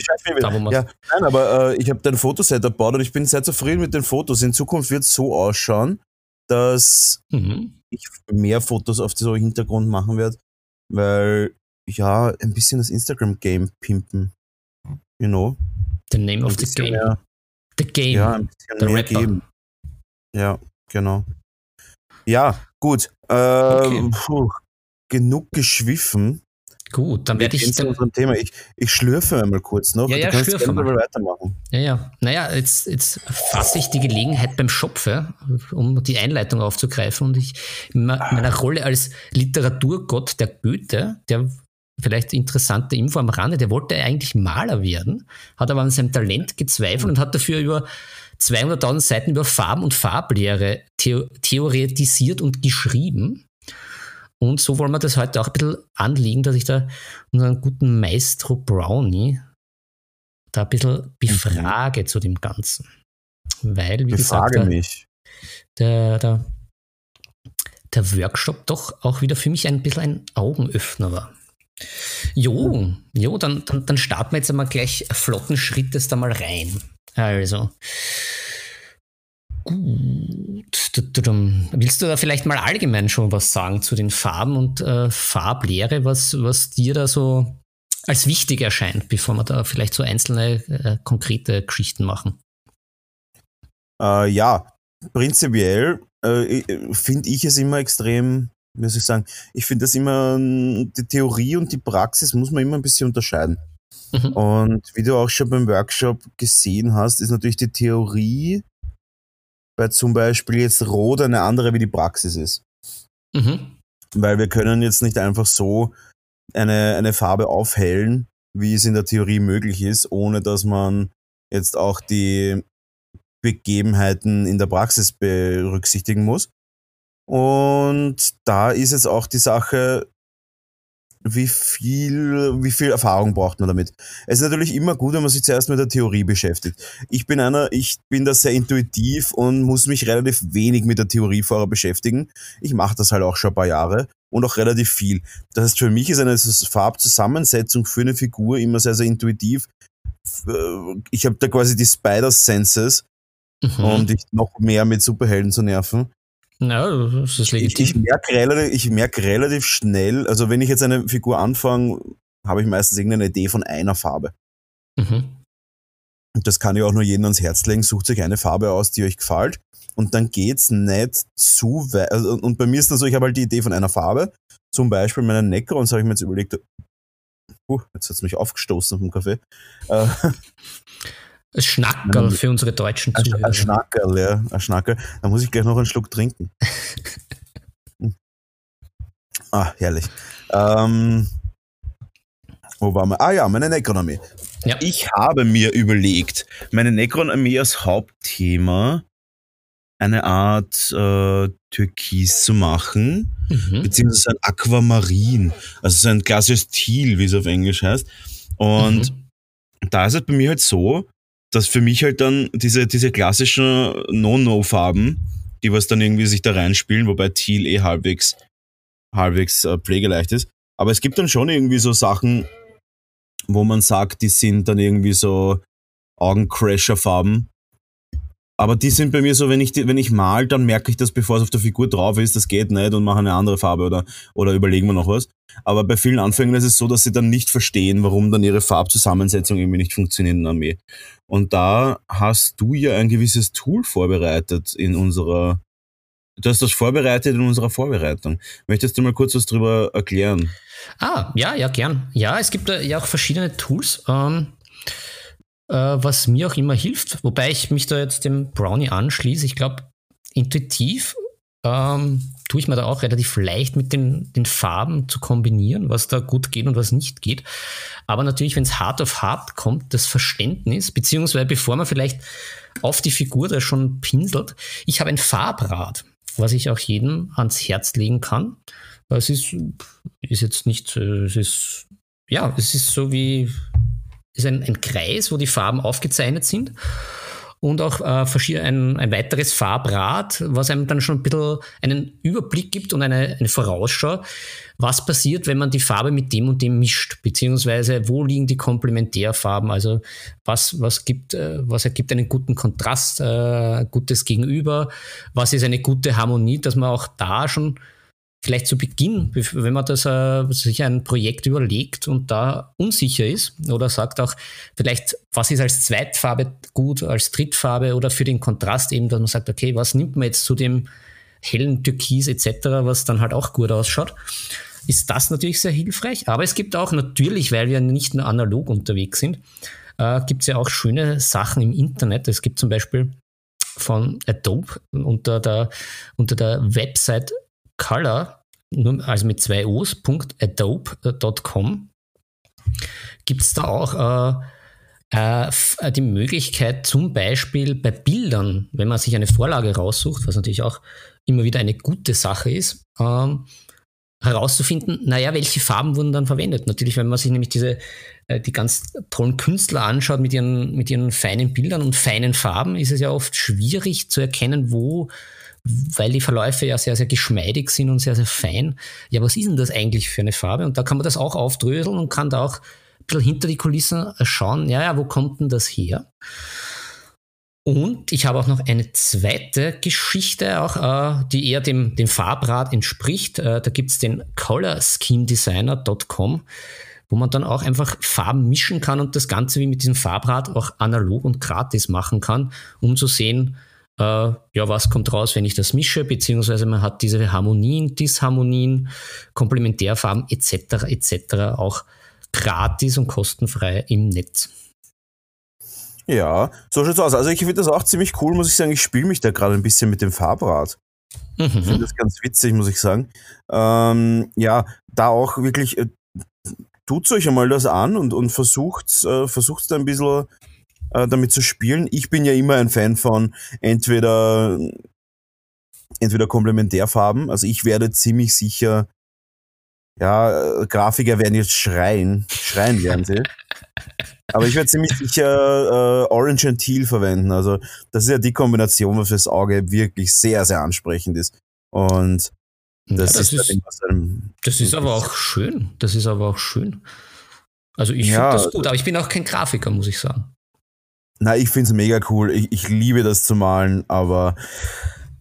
[SPEAKER 2] da, wo ja, Nein, aber äh, ich habe dein Fotoset gebaut und ich bin sehr zufrieden mit den Fotos. In Zukunft wird es so ausschauen, dass mhm. ich mehr Fotos auf so Hintergrund machen werde, weil ja, ein bisschen das Instagram-Game pimpen. You know?
[SPEAKER 1] The name of the game. Mehr, the game.
[SPEAKER 2] Ja, ein bisschen the mehr Rapper. geben. Ja, genau. Ja, gut. Äh, okay. puh, genug geschwiffen.
[SPEAKER 1] Gut, dann werde ich.
[SPEAKER 2] Dann, Thema. Ich, ich schlürfe einmal kurz noch.
[SPEAKER 1] Ja, ja, schlürfe
[SPEAKER 2] mal. weitermachen.
[SPEAKER 1] Ja, ja. Naja, jetzt, jetzt fasse ich die Gelegenheit beim Schopfe, um die Einleitung aufzugreifen. Und ich in meiner Rolle als Literaturgott der Goethe, der vielleicht interessante Info am Rande, der wollte eigentlich Maler werden, hat aber an seinem Talent gezweifelt und hat dafür über 200.000 Seiten über Farben und Farblehre theoretisiert und geschrieben. Und so wollen wir das heute auch ein bisschen anlegen, dass ich da unseren guten Maestro Brownie da ein bisschen befrage mhm. zu dem Ganzen. Weil, wie
[SPEAKER 2] Befrage gesagt, mich.
[SPEAKER 1] Der, der, der Workshop doch auch wieder für mich ein bisschen ein Augenöffner war. Jo, jo, dann, dann, dann starten wir jetzt einmal gleich flotten Schrittes da mal rein. Also, Gut. Willst du da vielleicht mal allgemein schon was sagen zu den Farben und äh, Farblehre, was, was dir da so als wichtig erscheint, bevor wir da vielleicht so einzelne äh, konkrete Geschichten machen?
[SPEAKER 2] Äh, ja, prinzipiell äh, finde ich es immer extrem, soll ich sagen, ich finde das immer, die Theorie und die Praxis muss man immer ein bisschen unterscheiden. Mhm. Und wie du auch schon beim Workshop gesehen hast, ist natürlich die Theorie bei zum Beispiel jetzt Rot eine andere wie die Praxis ist. Mhm. Weil wir können jetzt nicht einfach so eine, eine Farbe aufhellen, wie es in der Theorie möglich ist, ohne dass man jetzt auch die Begebenheiten in der Praxis berücksichtigen muss. Und da ist jetzt auch die Sache, wie viel, wie viel Erfahrung braucht man damit? Es ist natürlich immer gut, wenn man sich zuerst mit der Theorie beschäftigt. Ich bin einer, ich bin da sehr intuitiv und muss mich relativ wenig mit der Theorie vorher beschäftigen. Ich mache das halt auch schon ein paar Jahre und auch relativ viel. Das heißt, für mich ist eine Farbzusammensetzung für eine Figur immer sehr, sehr intuitiv. Ich habe da quasi die Spider-Senses, mhm. um dich noch mehr mit Superhelden zu nerven.
[SPEAKER 1] Ja, das ist legitim.
[SPEAKER 2] Ich, ich merke relativ, ich merk relativ schnell, also wenn ich jetzt eine Figur anfange, habe ich meistens irgendeine Idee von einer Farbe. Mhm. Und das kann ich auch nur jedem ans Herz legen. Sucht euch eine Farbe aus, die euch gefällt. Und dann geht's nicht zu weit. Also, und bei mir ist dann so, ich habe halt die Idee von einer Farbe. Zum Beispiel meinen Neckrons habe ich mir jetzt überlegt, uh, jetzt hat's mich aufgestoßen vom Kaffee. Äh,
[SPEAKER 1] Ein Schnackerl für unsere deutschen
[SPEAKER 2] Zuhörer. Ein Schnackerl, ja. Ein Schnackerl. Da muss ich gleich noch einen Schluck trinken. ah, herrlich. Ähm, wo waren wir? Ah ja, meine Necronomie. Ja. Ich habe mir überlegt, meine Necronomie als Hauptthema eine Art äh, Türkis zu machen, mhm. beziehungsweise ein Aquamarin, also so ein klassisches Teal, wie es auf Englisch heißt. Und mhm. da ist es bei mir halt so, dass für mich halt dann diese, diese klassischen No-No-Farben, die was dann irgendwie sich da reinspielen, wobei Teal eh halbwegs, halbwegs äh, pflegeleicht ist. Aber es gibt dann schon irgendwie so Sachen, wo man sagt, die sind dann irgendwie so Augencrasher-Farben, aber die sind bei mir so, wenn ich, wenn ich mal, dann merke ich das, bevor es auf der Figur drauf ist, das geht nicht und mache eine andere Farbe oder, oder überlegen wir noch was. Aber bei vielen Anfängern ist es so, dass sie dann nicht verstehen, warum dann ihre Farbzusammensetzung irgendwie nicht funktioniert in der Armee. Und da hast du ja ein gewisses Tool vorbereitet in unserer, du hast das vorbereitet in unserer Vorbereitung. Möchtest du mal kurz was drüber erklären?
[SPEAKER 1] Ah, ja, ja, gern. Ja, es gibt ja auch verschiedene Tools. Ähm äh, was mir auch immer hilft, wobei ich mich da jetzt dem Brownie anschließe. Ich glaube, intuitiv ähm, tue ich mir da auch relativ leicht mit den, den Farben zu kombinieren, was da gut geht und was nicht geht. Aber natürlich, wenn es hart auf hart kommt, das Verständnis, beziehungsweise bevor man vielleicht auf die Figur da schon pinselt, ich habe ein Farbrad, was ich auch jedem ans Herz legen kann. Es ist, ist jetzt nicht, äh, es ist, ja, es ist so wie ist ein, ein Kreis, wo die Farben aufgezeichnet sind und auch äh, ein, ein weiteres Farbrad, was einem dann schon ein bisschen einen Überblick gibt und eine, eine Vorausschau, was passiert, wenn man die Farbe mit dem und dem mischt, beziehungsweise wo liegen die Komplementärfarben, also was, was, gibt, äh, was ergibt einen guten Kontrast, äh, gutes Gegenüber, was ist eine gute Harmonie, dass man auch da schon vielleicht zu Beginn, wenn man das äh, sich ein Projekt überlegt und da unsicher ist oder sagt auch vielleicht, was ist als Zweitfarbe gut, als Drittfarbe oder für den Kontrast eben, dass man sagt, okay, was nimmt man jetzt zu dem hellen Türkis etc., was dann halt auch gut ausschaut, ist das natürlich sehr hilfreich. Aber es gibt auch natürlich, weil wir nicht nur analog unterwegs sind, äh, gibt es ja auch schöne Sachen im Internet. Es gibt zum Beispiel von Adobe unter der, unter der Website Color, also mit zwei O's, .adobe.com, gibt es da auch äh, äh, die Möglichkeit, zum Beispiel bei Bildern, wenn man sich eine Vorlage raussucht, was natürlich auch immer wieder eine gute Sache ist, ähm, herauszufinden, naja, welche Farben wurden dann verwendet. Natürlich, wenn man sich nämlich diese, äh, die ganz tollen Künstler anschaut mit ihren, mit ihren feinen Bildern und feinen Farben, ist es ja oft schwierig zu erkennen, wo, weil die Verläufe ja sehr, sehr geschmeidig sind und sehr, sehr fein. Ja, was ist denn das eigentlich für eine Farbe? Und da kann man das auch aufdröseln und kann da auch ein bisschen hinter die Kulissen schauen, ja, ja, wo kommt denn das her? Und ich habe auch noch eine zweite Geschichte, auch, äh, die eher dem, dem Farbrad entspricht. Äh, da gibt es den colorschemedesigner.com, wo man dann auch einfach Farben mischen kann und das Ganze wie mit diesem Farbrad auch analog und gratis machen kann, um zu sehen, äh, ja, was kommt raus, wenn ich das mische, beziehungsweise man hat diese Harmonien, Disharmonien, Komplementärfarben etc. etc. auch gratis und kostenfrei im Netz.
[SPEAKER 2] Ja, so schaut's aus. Also ich finde das auch ziemlich cool, muss ich sagen. Ich spiele mich da gerade ein bisschen mit dem Farbrad. Mhm. Ich finde das ganz witzig, muss ich sagen. Ähm, ja, da auch wirklich, äh, tut euch einmal das an und, und versucht, äh, versucht da ein bisschen äh, damit zu spielen. Ich bin ja immer ein Fan von entweder, entweder Komplementärfarben. Also ich werde ziemlich sicher, ja, Grafiker werden jetzt schreien. Schreien werden sie. Aber ich werde ziemlich sicher äh, Orange and Teal verwenden. Also das ist ja die Kombination, was fürs Auge wirklich sehr, sehr ansprechend ist. Und
[SPEAKER 1] das, ja, das ist, ist das ist aber auch schön. Das ist aber auch schön. Also ich ja, finde das gut, aber ich bin auch kein Grafiker, muss ich sagen.
[SPEAKER 2] Na, ich finde es mega cool. Ich, ich liebe das zu malen, aber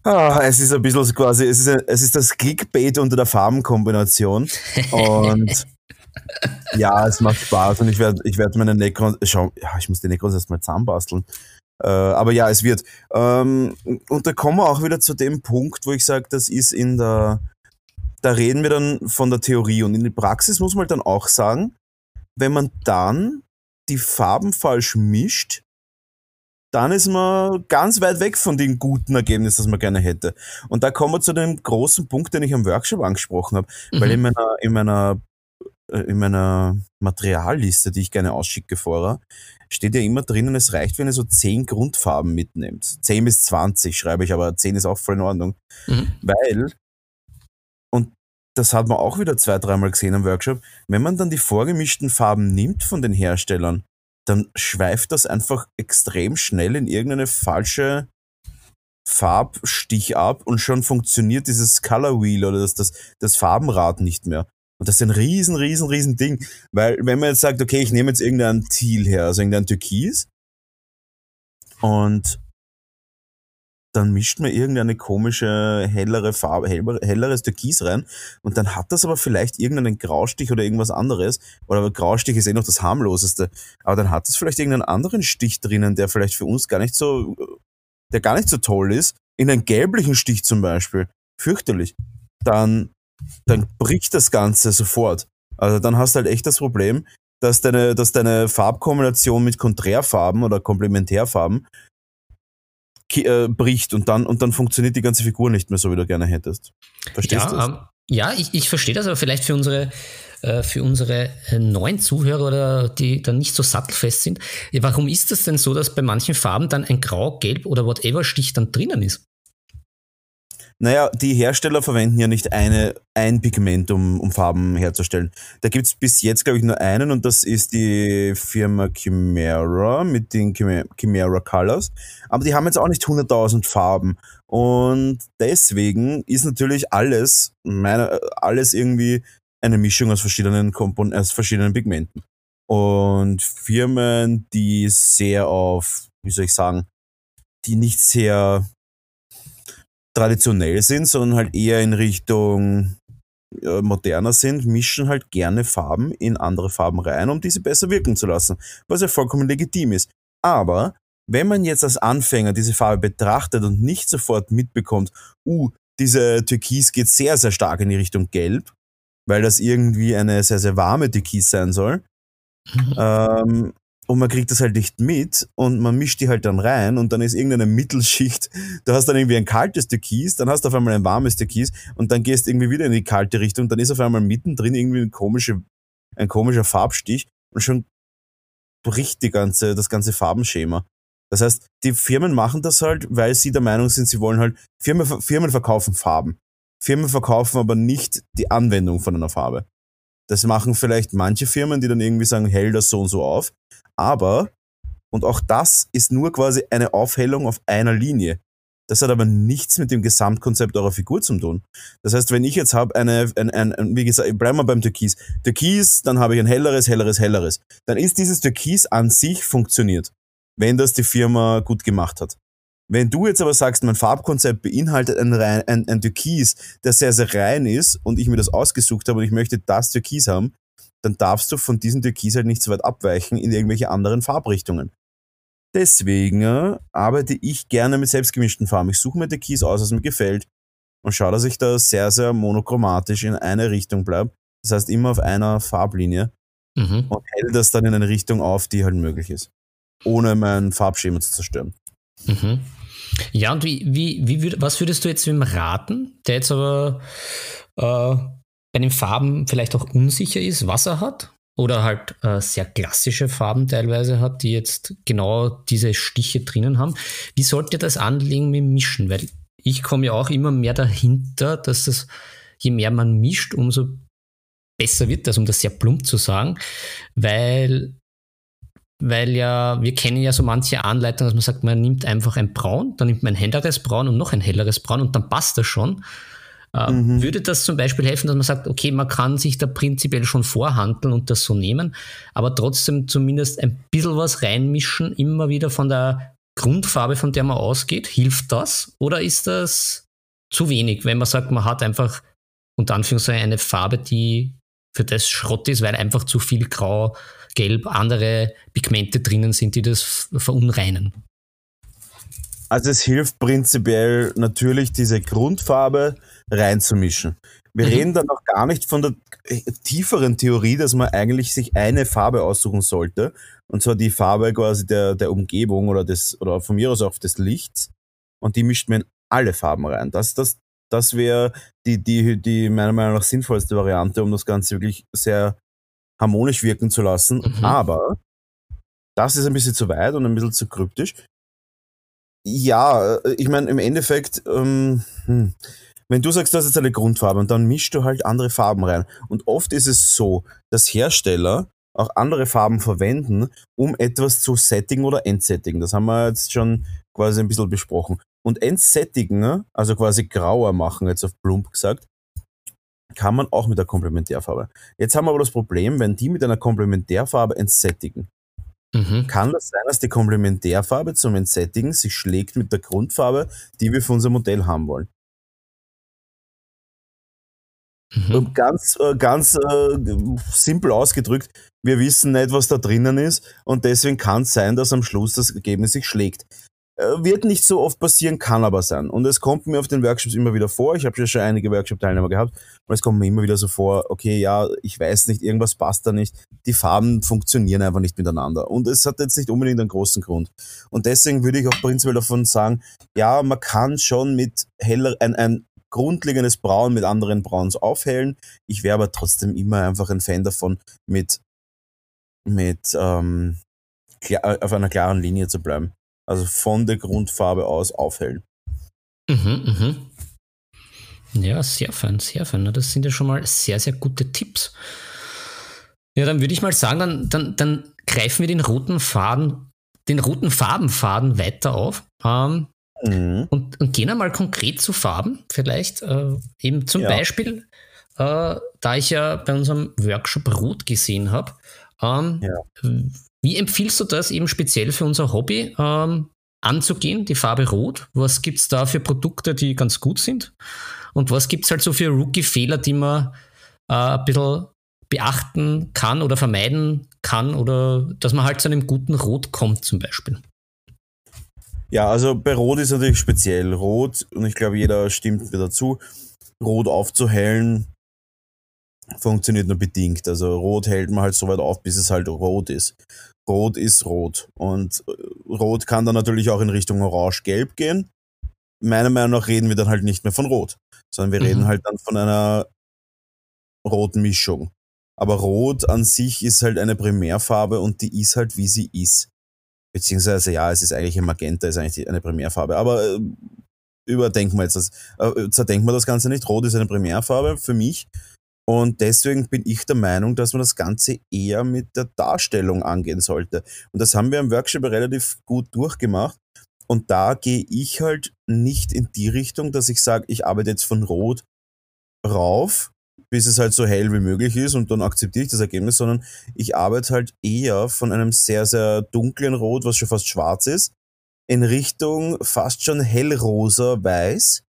[SPEAKER 2] ah, es ist ein bisschen quasi, es ist, ein, es ist das Clickbait unter der Farbenkombination. Und ja, es macht Spaß und ich werde ich werd meine Necrons, schau, ja, ich muss die Necrons erstmal zusammenbasteln. Äh, aber ja, es wird. Ähm, und da kommen wir auch wieder zu dem Punkt, wo ich sage, das ist in der, da reden wir dann von der Theorie und in der Praxis muss man dann auch sagen, wenn man dann die Farben falsch mischt, dann ist man ganz weit weg von dem guten Ergebnis, das man gerne hätte. Und da kommen wir zu dem großen Punkt, den ich am Workshop angesprochen habe. Mhm. Weil in meiner, in meiner äh, in meiner Materialliste, die ich gerne ausschicke vorher, steht ja immer drinnen, es reicht, wenn ihr so 10 Grundfarben mitnehmt. 10 bis 20 schreibe ich, aber 10 ist auch voll in Ordnung. Mhm. Weil, und das hat man auch wieder zwei, dreimal gesehen am Workshop, wenn man dann die vorgemischten Farben nimmt von den Herstellern, dann schweift das einfach extrem schnell in irgendeine falsche Farbstich ab und schon funktioniert dieses Color Wheel oder das, das, das Farbenrad nicht mehr. Und das ist ein riesen, riesen, riesen Ding. Weil wenn man jetzt sagt, okay, ich nehme jetzt irgendein Teal her, also irgendein Türkis, und dann mischt man irgendeine komische, hellere Farbe, helleres Türkis rein und dann hat das aber vielleicht irgendeinen Graustich oder irgendwas anderes. Oder Graustich ist eh noch das harmloseste. Aber dann hat es vielleicht irgendeinen anderen Stich drinnen, der vielleicht für uns gar nicht so, der gar nicht so toll ist. In einen gelblichen Stich zum Beispiel. Fürchterlich. Dann dann bricht das Ganze sofort. Also dann hast du halt echt das Problem, dass deine, dass deine Farbkombination mit Konträrfarben oder Komplementärfarben äh, bricht und dann, und dann funktioniert die ganze Figur nicht mehr so, wie du gerne hättest.
[SPEAKER 1] Verstehst du ja, ähm, ja, ich, ich verstehe das, aber vielleicht für unsere, äh, für unsere äh, neuen Zuhörer oder die dann nicht so sattelfest sind. Warum ist das denn so, dass bei manchen Farben dann ein Grau, Gelb oder whatever Stich dann drinnen ist?
[SPEAKER 2] Naja, die Hersteller verwenden ja nicht eine, ein Pigment, um, um Farben herzustellen. Da gibt es bis jetzt, glaube ich, nur einen und das ist die Firma Chimera mit den Chimera Colors. Aber die haben jetzt auch nicht 100.000 Farben. Und deswegen ist natürlich alles, meine, alles irgendwie eine Mischung aus verschiedenen Kompon aus verschiedenen Pigmenten. Und Firmen, die sehr auf, wie soll ich sagen, die nicht sehr traditionell sind, sondern halt eher in Richtung äh, moderner sind, mischen halt gerne Farben in andere Farben rein, um diese besser wirken zu lassen, was ja vollkommen legitim ist. Aber wenn man jetzt als Anfänger diese Farbe betrachtet und nicht sofort mitbekommt, uh, diese Türkis geht sehr, sehr stark in die Richtung Gelb, weil das irgendwie eine sehr, sehr warme Türkis sein soll. Mhm. Ähm, und man kriegt das halt nicht mit und man mischt die halt dann rein und dann ist irgendeine Mittelschicht. Du hast dann irgendwie ein kaltes Türkis, dann hast du auf einmal ein warmes Türkis und dann gehst irgendwie wieder in die kalte Richtung, dann ist auf einmal mittendrin irgendwie ein, komische, ein komischer Farbstich und schon bricht die ganze, das ganze Farbenschema. Das heißt, die Firmen machen das halt, weil sie der Meinung sind, sie wollen halt, Firmen, Firmen verkaufen Farben. Firmen verkaufen aber nicht die Anwendung von einer Farbe. Das machen vielleicht manche Firmen, die dann irgendwie sagen, hell das so und so auf. Aber, und auch das ist nur quasi eine Aufhellung auf einer Linie. Das hat aber nichts mit dem Gesamtkonzept eurer Figur zu tun. Das heißt, wenn ich jetzt habe eine, ein, ein, ein, wie gesagt, bleiben wir beim Türkis. Türkis, dann habe ich ein helleres, helleres, helleres. Dann ist dieses Türkis an sich funktioniert, wenn das die Firma gut gemacht hat. Wenn du jetzt aber sagst, mein Farbkonzept beinhaltet ein, ein, ein Türkis, der sehr, sehr rein ist und ich mir das ausgesucht habe und ich möchte das Türkis haben, dann darfst du von diesem Türkis halt nicht so weit abweichen in irgendwelche anderen Farbrichtungen. Deswegen äh, arbeite ich gerne mit selbstgemischten Farben. Ich suche mir Türkis aus, was mir gefällt und schaue, dass ich da sehr, sehr monochromatisch in eine Richtung bleibe. Das heißt immer auf einer Farblinie mhm. und hell das dann in eine Richtung auf, die halt möglich ist. Ohne mein Farbschema zu zerstören.
[SPEAKER 1] Mhm. Ja, und wie, wie, wie würd, was würdest du jetzt wem raten, der jetzt aber äh, bei den Farben vielleicht auch unsicher ist, was er hat? Oder halt äh, sehr klassische Farben teilweise hat, die jetzt genau diese Stiche drinnen haben. Wie sollte das anlegen mit Mischen? Weil ich komme ja auch immer mehr dahinter, dass das, je mehr man mischt, umso besser wird das, um das sehr plump zu sagen, weil weil ja, wir kennen ja so manche Anleitungen, dass man sagt, man nimmt einfach ein Braun, dann nimmt man ein helleres Braun und noch ein helleres Braun und dann passt das schon. Äh, mhm. Würde das zum Beispiel helfen, dass man sagt, okay, man kann sich da prinzipiell schon vorhandeln und das so nehmen, aber trotzdem zumindest ein bisschen was reinmischen, immer wieder von der Grundfarbe, von der man ausgeht? Hilft das? Oder ist das zu wenig, wenn man sagt, man hat einfach unter Anführungszeichen eine Farbe, die für das Schrott ist, weil einfach zu viel Grau, Gelb, andere Pigmente drinnen sind, die das verunreinen.
[SPEAKER 2] Also es hilft prinzipiell natürlich diese Grundfarbe reinzumischen. Wir mhm. reden dann auch gar nicht von der tieferen Theorie, dass man eigentlich sich eine Farbe aussuchen sollte. Und zwar die Farbe quasi der, der Umgebung oder des, oder von mir aus auch des Lichts. Und die mischt man in alle Farben rein. Das, das, das wäre die, die, die meiner Meinung nach sinnvollste Variante, um das Ganze wirklich sehr harmonisch wirken zu lassen. Mhm. Aber das ist ein bisschen zu weit und ein bisschen zu kryptisch. Ja, äh, ich meine, im Endeffekt, ähm, hm, wenn du sagst, das ist eine Grundfarbe und dann mischst du halt andere Farben rein. Und oft ist es so, dass Hersteller auch andere Farben verwenden, um etwas zu settigen oder entsettigen. Das haben wir jetzt schon quasi ein bisschen besprochen. Und entsättigen, also quasi grauer machen, jetzt auf plump gesagt, kann man auch mit der Komplementärfarbe. Jetzt haben wir aber das Problem, wenn die mit einer Komplementärfarbe entsättigen, mhm. kann das sein, dass die Komplementärfarbe zum Entsättigen sich schlägt mit der Grundfarbe, die wir für unser Modell haben wollen. Mhm. Ganz, äh, ganz äh, simpel ausgedrückt, wir wissen nicht, was da drinnen ist und deswegen kann es sein, dass am Schluss das Ergebnis sich schlägt. Äh, wird nicht so oft passieren, kann aber sein. Und es kommt mir auf den Workshops immer wieder vor, ich habe ja schon einige Workshop-Teilnehmer gehabt, und es kommt mir immer wieder so vor, okay, ja, ich weiß nicht, irgendwas passt da nicht, die Farben funktionieren einfach nicht miteinander. Und es hat jetzt nicht unbedingt einen großen Grund. Und deswegen würde ich auch prinzipiell davon sagen, ja, man kann schon mit heller, ein, ein grundlegendes Braun mit anderen Brauns aufhellen. Ich wäre aber trotzdem immer einfach ein Fan davon, mit, mit ähm, auf einer klaren Linie zu bleiben. Also von der Grundfarbe aus aufhellen.
[SPEAKER 1] Mhm, mhm. Ja, sehr fein, sehr fein. Das sind ja schon mal sehr, sehr gute Tipps. Ja, dann würde ich mal sagen, dann, dann, dann greifen wir den roten Faden, den roten Farbenfaden weiter auf. Ähm, mhm. und, und, gehen einmal konkret zu Farben. Vielleicht äh, eben zum ja. Beispiel, äh, da ich ja bei unserem Workshop Rot gesehen habe, ähm, ja. Wie empfiehlst du das eben speziell für unser Hobby ähm, anzugehen, die Farbe Rot? Was gibt es da für Produkte, die ganz gut sind? Und was gibt es halt so für Rookie-Fehler, die man äh, ein bisschen beachten kann oder vermeiden kann oder dass man halt zu einem guten Rot kommt zum Beispiel?
[SPEAKER 2] Ja, also bei Rot ist natürlich speziell. Rot, und ich glaube, jeder stimmt mir dazu, Rot aufzuhellen funktioniert nur bedingt. Also rot hält man halt so weit auf, bis es halt rot ist. Rot ist rot. Und äh, rot kann dann natürlich auch in Richtung orange-gelb gehen. Meiner Meinung nach reden wir dann halt nicht mehr von rot, sondern wir mhm. reden halt dann von einer roten Mischung. Aber rot an sich ist halt eine Primärfarbe und die ist halt wie sie ist. Beziehungsweise ja, es ist eigentlich ein Magenta, ist eigentlich eine Primärfarbe. Aber äh, überdenken wir jetzt das, äh, zerdenken wir das Ganze nicht. Rot ist eine Primärfarbe für mich. Und deswegen bin ich der Meinung, dass man das Ganze eher mit der Darstellung angehen sollte. Und das haben wir im Workshop relativ gut durchgemacht. Und da gehe ich halt nicht in die Richtung, dass ich sage, ich arbeite jetzt von Rot rauf, bis es halt so hell wie möglich ist und dann akzeptiere ich das Ergebnis, sondern ich arbeite halt eher von einem sehr, sehr dunklen Rot, was schon fast schwarz ist, in Richtung fast schon hellrosa weiß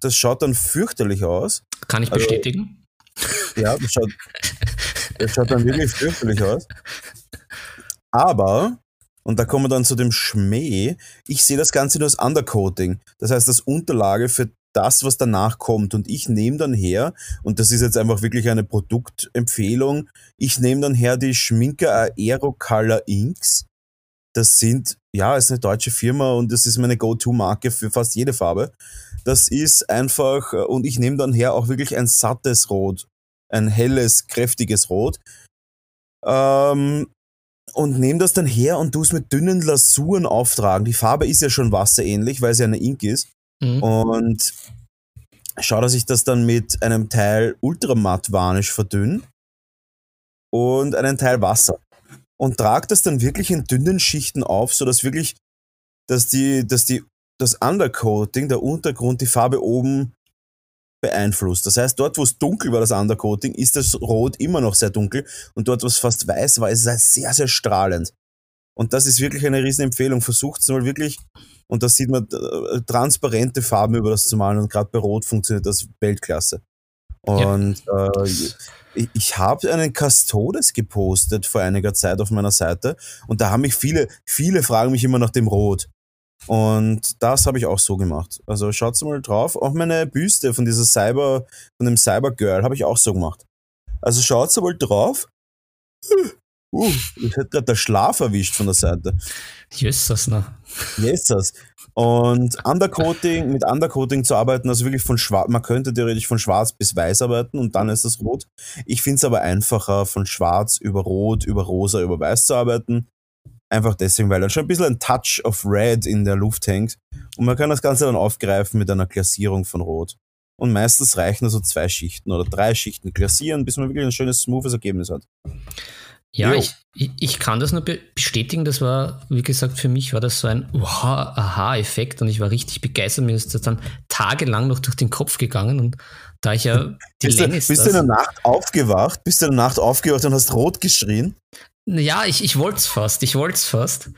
[SPEAKER 2] das schaut dann fürchterlich aus.
[SPEAKER 1] Kann ich also, bestätigen.
[SPEAKER 2] Ja, das schaut, das schaut dann wirklich fürchterlich aus. Aber, und da kommen wir dann zu dem Schmäh, ich sehe das Ganze nur als Undercoating. Das heißt, das Unterlage für das, was danach kommt. Und ich nehme dann her, und das ist jetzt einfach wirklich eine Produktempfehlung, ich nehme dann her die Schminker Aero Color Inks. Das sind, ja, ist eine deutsche Firma und das ist meine Go-To-Marke für fast jede Farbe. Das ist einfach, und ich nehme dann her auch wirklich ein sattes Rot, ein helles, kräftiges Rot. Ähm, und nehme das dann her und tu es mit dünnen Lasuren auftragen. Die Farbe ist ja schon wasserähnlich, weil sie eine Ink ist. Mhm. Und schau, dass ich das dann mit einem Teil Ultramatt Varnish verdünne und einen Teil Wasser. Und trage das dann wirklich in dünnen Schichten auf, sodass wirklich, dass die, dass die das Undercoating, der Untergrund, die Farbe oben beeinflusst. Das heißt, dort, wo es dunkel war, das Undercoating, ist das Rot immer noch sehr dunkel und dort, wo es fast weiß war, ist es sehr, sehr strahlend. Und das ist wirklich eine Riesenempfehlung. Versucht es mal wirklich, und da sieht man äh, transparente Farben über das zu malen und gerade bei Rot funktioniert das Weltklasse. Und ja. äh, ich, ich habe einen Custodes gepostet vor einiger Zeit auf meiner Seite und da haben mich viele, viele fragen mich immer nach dem Rot. Und das habe ich auch so gemacht. Also schaut mal drauf. Auch meine Büste von dieser Cyber, von dem Cyber Girl habe ich auch so gemacht. Also schaut mal drauf. Uh, ich hätte gerade der Schlaf erwischt von der Seite.
[SPEAKER 1] Jesus, ne?
[SPEAKER 2] Jesus. Und Undercoating, mit Undercoating zu arbeiten, also wirklich von schwarz, man könnte theoretisch von schwarz bis weiß arbeiten und dann ist das rot. Ich finde es aber einfacher, von schwarz über rot, über rosa, über weiß zu arbeiten. Einfach deswegen, weil dann schon ein bisschen ein Touch of Red in der Luft hängt. Und man kann das Ganze dann aufgreifen mit einer Glasierung von Rot. Und meistens reichen also zwei Schichten oder drei Schichten glasieren, bis man wirklich ein schönes, smoothes Ergebnis hat.
[SPEAKER 1] Ja, ich, ich kann das nur bestätigen. Das war, wie gesagt, für mich war das so ein Aha-Effekt und ich war richtig begeistert. Mir ist das dann tagelang noch durch den Kopf gegangen und da ich ja
[SPEAKER 2] die bist Länge du, Bist du in der Nacht aufgewacht? Bist du in der Nacht aufgewacht und hast rot geschrien?
[SPEAKER 1] Ja, ich, ich wollte es fast. Ich wollte es fast.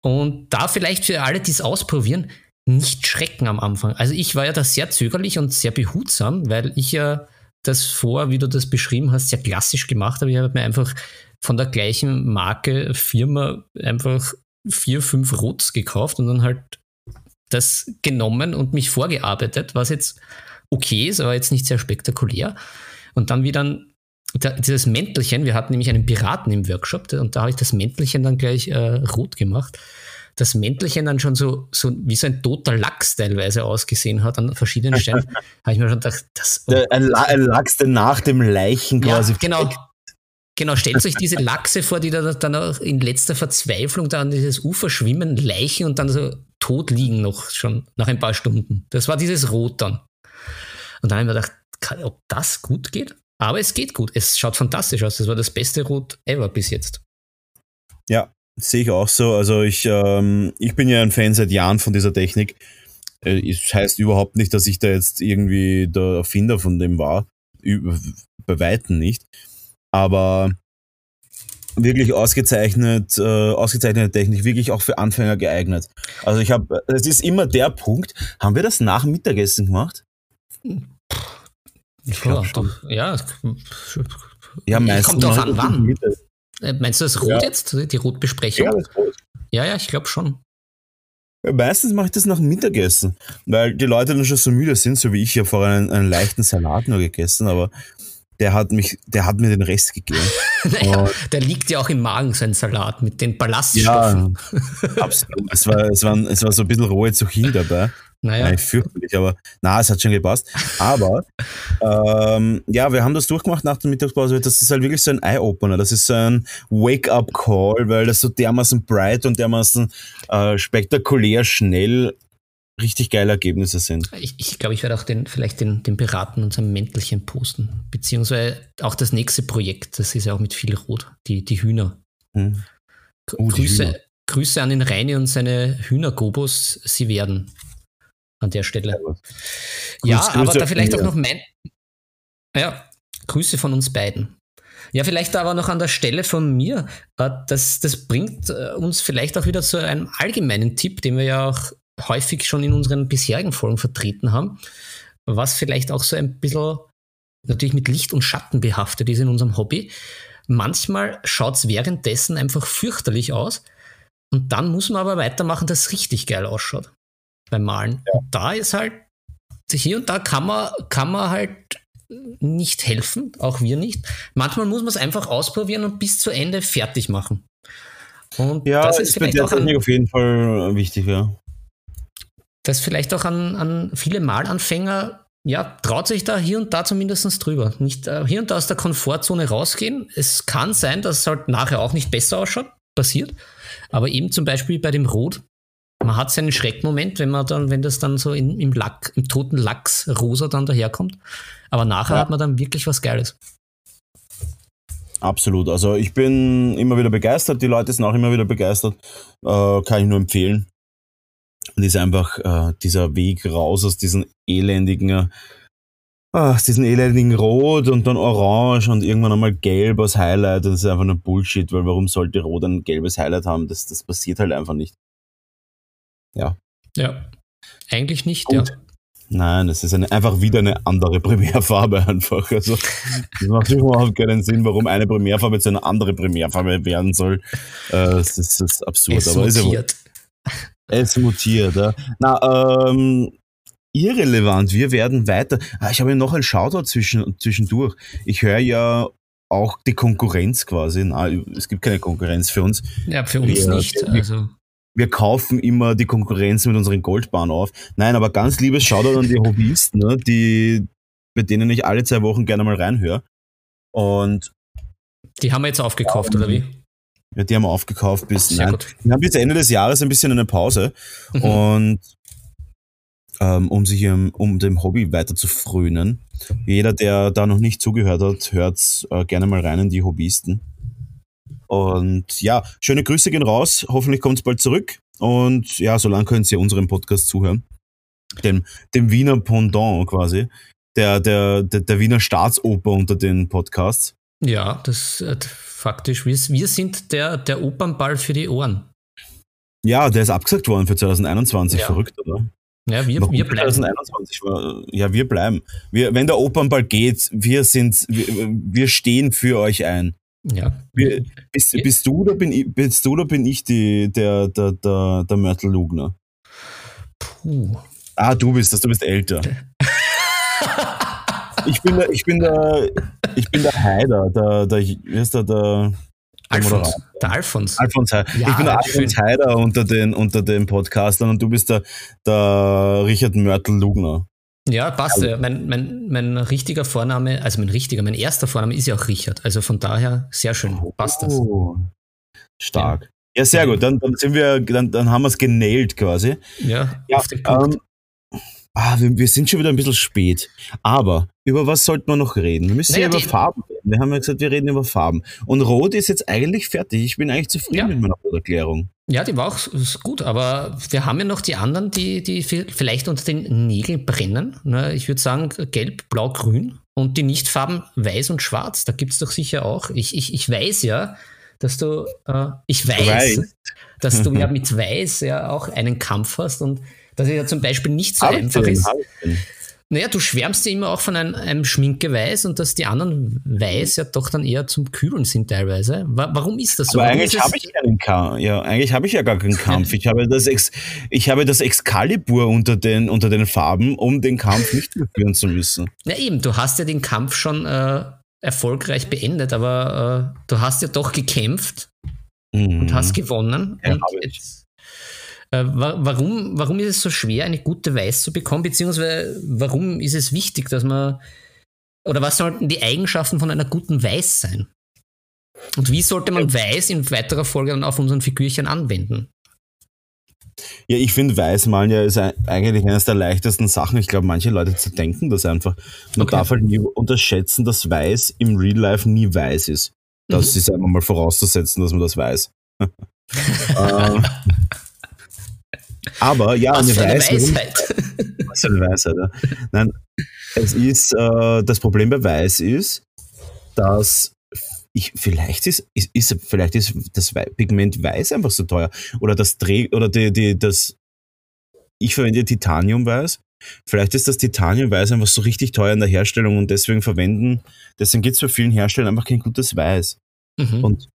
[SPEAKER 1] Und da vielleicht für alle, die es ausprobieren, nicht schrecken am Anfang. Also ich war ja da sehr zögerlich und sehr behutsam, weil ich ja das vor, wie du das beschrieben hast, sehr klassisch gemacht habe. Ich habe mir einfach von der gleichen Marke, Firma einfach vier, fünf Rots gekauft und dann halt das genommen und mich vorgearbeitet, was jetzt okay ist, aber jetzt nicht sehr spektakulär. Und dann wie dann dieses Mäntelchen, wir hatten nämlich einen Piraten im Workshop und da habe ich das Mäntelchen dann gleich äh, rot gemacht. Das Mäntelchen dann schon so, so wie so ein toter Lachs teilweise ausgesehen hat an verschiedenen Stellen, habe ich mir schon gedacht, das.
[SPEAKER 2] Oh. Ein, ein, Lachs, der nach dem Leichen quasi.
[SPEAKER 1] Ja, genau. Genau, stellt euch diese Lachse vor, die da dann auch in letzter Verzweiflung da an dieses Ufer schwimmen, Leichen und dann so tot liegen noch schon nach ein paar Stunden. Das war dieses Rot dann. Und dann habe ich mir gedacht, ob das gut geht? Aber es geht gut. Es schaut fantastisch aus. Das war das beste Rot ever bis jetzt.
[SPEAKER 2] Ja, sehe ich auch so. Also ich, ähm, ich bin ja ein Fan seit Jahren von dieser Technik. Äh, es heißt überhaupt nicht, dass ich da jetzt irgendwie der Erfinder von dem war. Bei Weitem nicht. Aber wirklich ausgezeichnet, äh, ausgezeichnete Technik, wirklich auch für Anfänger geeignet. Also ich habe, es ist immer der Punkt, haben wir das nach dem Mittagessen gemacht?
[SPEAKER 1] Ich ja, doch, ja.
[SPEAKER 2] Ja, meistens.
[SPEAKER 1] Kommt drauf an, wann. Äh, meinst du das Rot ja. jetzt? Die Rotbesprechung? Ja, das Rot. Ja, ja, ich glaube schon.
[SPEAKER 2] Ja, meistens mache ich das nach dem Mittagessen, weil die Leute dann schon so müde sind, so wie ich. Ich habe vorher einen, einen leichten Salat nur gegessen, aber der hat mich, der hat mir den Rest gegeben.
[SPEAKER 1] naja, der liegt ja auch im Magen, sein Salat mit den Ballaststoffen.
[SPEAKER 2] Ja, absolut. Es war, es, war, es war so ein bisschen rohe Zucchini dabei. Naja. Nein, fürchterlich, aber na, es hat schon gepasst. Aber ähm, ja, wir haben das durchgemacht nach der Mittagspause. Das ist halt wirklich so ein Eye-Opener. Das ist so ein Wake-up-Call, weil das so dermaßen bright und dermaßen äh, spektakulär schnell richtig geile Ergebnisse sind.
[SPEAKER 1] Ich, ich glaube, ich werde auch den, vielleicht den, den Piraten unserem Mäntelchen posten. Beziehungsweise auch das nächste Projekt, das ist ja auch mit viel Rot, die, die Hühner. Hm. Oh, Grüße, Hühner. Grüße an den Reini und seine Hühnergobos, sie werden an der Stelle. Ja, Grüß, aber da vielleicht auch noch mein. Ja, Grüße von uns beiden. Ja, vielleicht aber noch an der Stelle von mir. Äh, das, das bringt äh, uns vielleicht auch wieder zu einem allgemeinen Tipp, den wir ja auch häufig schon in unseren bisherigen Folgen vertreten haben, was vielleicht auch so ein bisschen natürlich mit Licht und Schatten behaftet ist in unserem Hobby. Manchmal schaut es währenddessen einfach fürchterlich aus und dann muss man aber weitermachen, dass es richtig geil ausschaut beim Malen. Ja. Da ist halt, hier und da kann man, kann man halt nicht helfen, auch wir nicht. Manchmal muss man es einfach ausprobieren und bis zu Ende fertig machen.
[SPEAKER 2] Und ja, das ist, ist bei der Technik auf jeden Fall wichtig, ja.
[SPEAKER 1] Das vielleicht auch an, an viele Malanfänger, ja, traut sich da hier und da zumindest drüber. Nicht äh, hier und da aus der Komfortzone rausgehen. Es kann sein, dass es halt nachher auch nicht besser ausschaut, passiert. Aber eben zum Beispiel bei dem Rot, man hat seinen Schreckmoment, wenn man dann, wenn das dann so in, im Lack, im toten Lachs rosa dann daherkommt. Aber nachher ja. hat man dann wirklich was Geiles.
[SPEAKER 2] Absolut. Also ich bin immer wieder begeistert, die Leute sind auch immer wieder begeistert. Äh, kann ich nur empfehlen. Und ist einfach äh, dieser Weg raus aus diesen elendigen, äh, diesen elendigen Rot und dann Orange und irgendwann einmal Gelb als Highlight. Das ist einfach nur Bullshit, weil warum sollte Rot ein gelbes Highlight haben? Das, das passiert halt einfach nicht. Ja.
[SPEAKER 1] Ja. Eigentlich nicht, Gut. ja.
[SPEAKER 2] Nein, es ist eine, einfach wieder eine andere Primärfarbe einfach. Also das macht überhaupt keinen Sinn, warum eine Primärfarbe zu einer anderen Primärfarbe werden soll. Äh, das, ist, das ist absurd.
[SPEAKER 1] Es aber mutiert. Ist
[SPEAKER 2] ja, es mutiert, ja. Na, ähm, irrelevant. Wir werden weiter. Ah, ich habe noch ein Shoutout zwischen, zwischendurch. Ich höre ja auch die Konkurrenz quasi. Na, es gibt keine Konkurrenz für uns.
[SPEAKER 1] Ja, für uns wir, nicht. Also
[SPEAKER 2] wir kaufen immer die Konkurrenz mit unseren Goldbahnen auf. Nein, aber ganz liebes Shoutout an die Hobbyisten, ne, die, bei denen ich alle zwei Wochen gerne mal reinhöre. Und
[SPEAKER 1] die haben wir jetzt aufgekauft, ja, oder wie?
[SPEAKER 2] Ja, die haben wir aufgekauft bis, Sehr nein, wir haben bis Ende des Jahres ein bisschen eine Pause. Mhm. Und ähm, um sich um, um dem Hobby weiter zu frönen. Jeder, der da noch nicht zugehört hat, hört äh, gerne mal rein in die Hobbyisten. Und ja, schöne Grüße gehen raus. Hoffentlich kommt es bald zurück. Und ja, solange können Sie unserem Podcast zuhören. Dem, dem Wiener Pendant quasi. Der, der, der, der Wiener Staatsoper unter den Podcasts.
[SPEAKER 1] Ja, das äh, faktisch. Wir, wir sind der, der Opernball für die Ohren.
[SPEAKER 2] Ja, der ist abgesagt worden für 2021. Ja. Verrückt, oder?
[SPEAKER 1] Ja, wir, wir bleiben. 2021
[SPEAKER 2] war, ja, wir bleiben. Wir, wenn der Opernball geht, wir sind, wir, wir stehen für euch ein.
[SPEAKER 1] Ja.
[SPEAKER 2] Bist, bist, du oder bin ich, bist du oder bin ich die, der, der, der, der Mörtel Lugner? Puh. Ah, du bist das, du bist älter. ich bin der, ich bin der, ich bin der Heider, der, der, wie heißt der, der,
[SPEAKER 1] Alfons, der Alfons.
[SPEAKER 2] Alfons ja, ich bin der Alfons Heider unter den, unter den Podcastern und du bist der, der Richard Mörtel Lugner.
[SPEAKER 1] Ja, passt. Also, mein, mein, mein richtiger Vorname, also mein richtiger, mein erster Vorname ist ja auch Richard. Also von daher sehr schön. Passt das. Oh,
[SPEAKER 2] stark. Ja. ja, sehr gut. Dann, dann sind wir, dann, dann haben wir es genäht quasi.
[SPEAKER 1] Ja, ja auf den Punkt.
[SPEAKER 2] Ähm, ah, wir, wir, sind schon wieder ein bisschen spät. Aber über was sollten wir noch reden? Wir müssen naja, ja über Farben reden. Wir haben ja gesagt, wir reden über Farben. Und Rot ist jetzt eigentlich fertig. Ich bin eigentlich zufrieden ja. mit meiner Erklärung.
[SPEAKER 1] Ja, die war auch gut, aber wir haben ja noch die anderen, die, die vielleicht unter den Nägeln brennen. Ne, ich würde sagen gelb, blau, grün und die Nichtfarben weiß und schwarz. Da gibt es doch sicher auch. Ich, ich, ich weiß ja, dass du, äh, ich weiß, weiß, dass du ja mit weiß ja auch einen Kampf hast und dass es ja zum Beispiel nicht so einfach ist. Naja, du schwärmst ja immer auch von einem, einem Schminkeweiß und dass die anderen Weiß ja doch dann eher zum Kühlen sind teilweise. Warum ist das so?
[SPEAKER 2] Aber eigentlich habe ich keinen Kampf. Ja, eigentlich habe ich ja gar keinen Kampf. Ich habe das, Ex ich habe das Excalibur unter den, unter den Farben, um den Kampf nicht mehr führen zu müssen.
[SPEAKER 1] Ja, eben, du hast ja den Kampf schon äh, erfolgreich beendet, aber äh, du hast ja doch gekämpft mhm. und hast gewonnen. Ja, und jetzt, äh, warum, warum ist es so schwer, eine gute Weiß zu bekommen, beziehungsweise warum ist es wichtig, dass man, oder was sollten die Eigenschaften von einer guten Weiß sein? Und wie sollte man Weiß in weiterer Folge dann auf unseren Figürchen anwenden?
[SPEAKER 2] Ja, ich finde, Weißmalen ja ist eigentlich eines der leichtesten Sachen. Ich glaube, manche Leute denken das einfach. Man okay. darf halt nie unterschätzen, dass Weiß im Real Life nie weiß ist. Das mhm. ist einfach mal vorauszusetzen, dass man das weiß. Ähm, aber ja,
[SPEAKER 1] Was eine, Weiß, eine Weisheit.
[SPEAKER 2] Was für eine Weisheit, ja. Nein, es ist, äh, das Problem bei Weiß ist, dass ich, vielleicht ist, ist, ist, vielleicht ist das Pigment Weiß einfach so teuer. Oder das Dreh, oder die, die, das, ich verwende Titaniumweiß. Vielleicht ist das Titaniumweiß einfach so richtig teuer in der Herstellung und deswegen verwenden, deswegen gibt es bei vielen Herstellern einfach kein gutes Weiß. Mhm. Und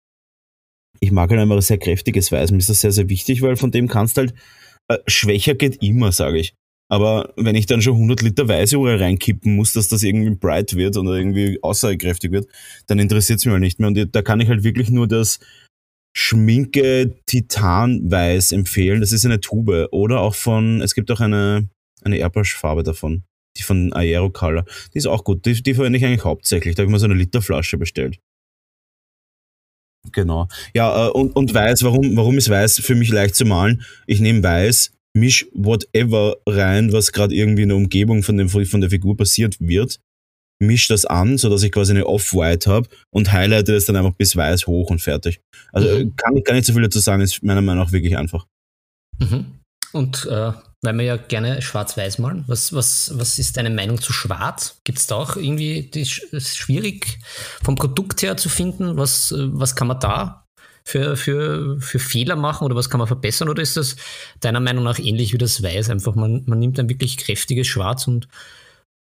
[SPEAKER 2] ich mag halt einfach ein sehr kräftiges Weiß. Mir ist das sehr, sehr wichtig, weil von dem kannst du halt, äh, schwächer geht immer, sage ich. Aber wenn ich dann schon 100 Liter Weiße reinkippen muss, dass das irgendwie bright wird oder irgendwie aussagekräftig wird, dann interessiert es mich halt nicht mehr. Und da kann ich halt wirklich nur das Schminke Titanweiß empfehlen. Das ist eine Tube. Oder auch von, es gibt auch eine, eine Airbrush-Farbe davon. Die von Aerocolor. Die ist auch gut. Die, die verwende ich eigentlich hauptsächlich. Da habe ich mir so eine Literflasche bestellt. Genau. Ja, äh, und, und weiß, warum, warum ist weiß für mich leicht zu malen? Ich nehme weiß, misch whatever rein, was gerade irgendwie in der Umgebung von, dem, von der Figur passiert wird, misch das an, sodass ich quasi eine Off-White habe und highlighte das dann einfach bis weiß hoch und fertig. Also mhm. kann ich gar nicht so viel dazu sagen, ist meiner Meinung nach wirklich einfach.
[SPEAKER 1] Mhm. Und äh, weil wir ja gerne schwarz-weiß malen, was, was, was ist deine Meinung zu schwarz? Gibt es da auch irgendwie, das ist schwierig vom Produkt her zu finden? Was, was kann man da für, für, für Fehler machen oder was kann man verbessern? Oder ist das deiner Meinung nach ähnlich wie das Weiß? Einfach, man, man nimmt ein wirklich kräftiges Schwarz und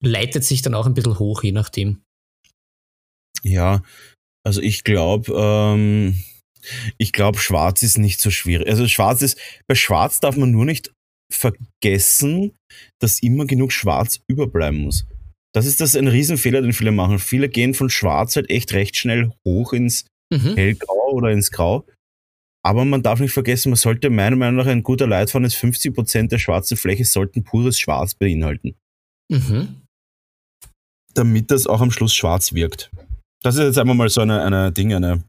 [SPEAKER 1] leitet sich dann auch ein bisschen hoch, je nachdem.
[SPEAKER 2] Ja, also ich glaube, ähm, ich glaube, Schwarz ist nicht so schwierig. Also Schwarz ist, bei Schwarz darf man nur nicht vergessen, dass immer genug Schwarz überbleiben muss. Das ist das ein Riesenfehler, den viele machen. Viele gehen von Schwarz halt echt recht schnell hoch ins mhm. hellgrau oder ins Grau. Aber man darf nicht vergessen, man sollte meiner Meinung nach ein guter Leitfaden ist 50% der schwarzen Fläche sollten pures Schwarz beinhalten. Mhm. Damit das auch am Schluss schwarz wirkt. Das ist jetzt einmal mal so eine, eine Ding, eine,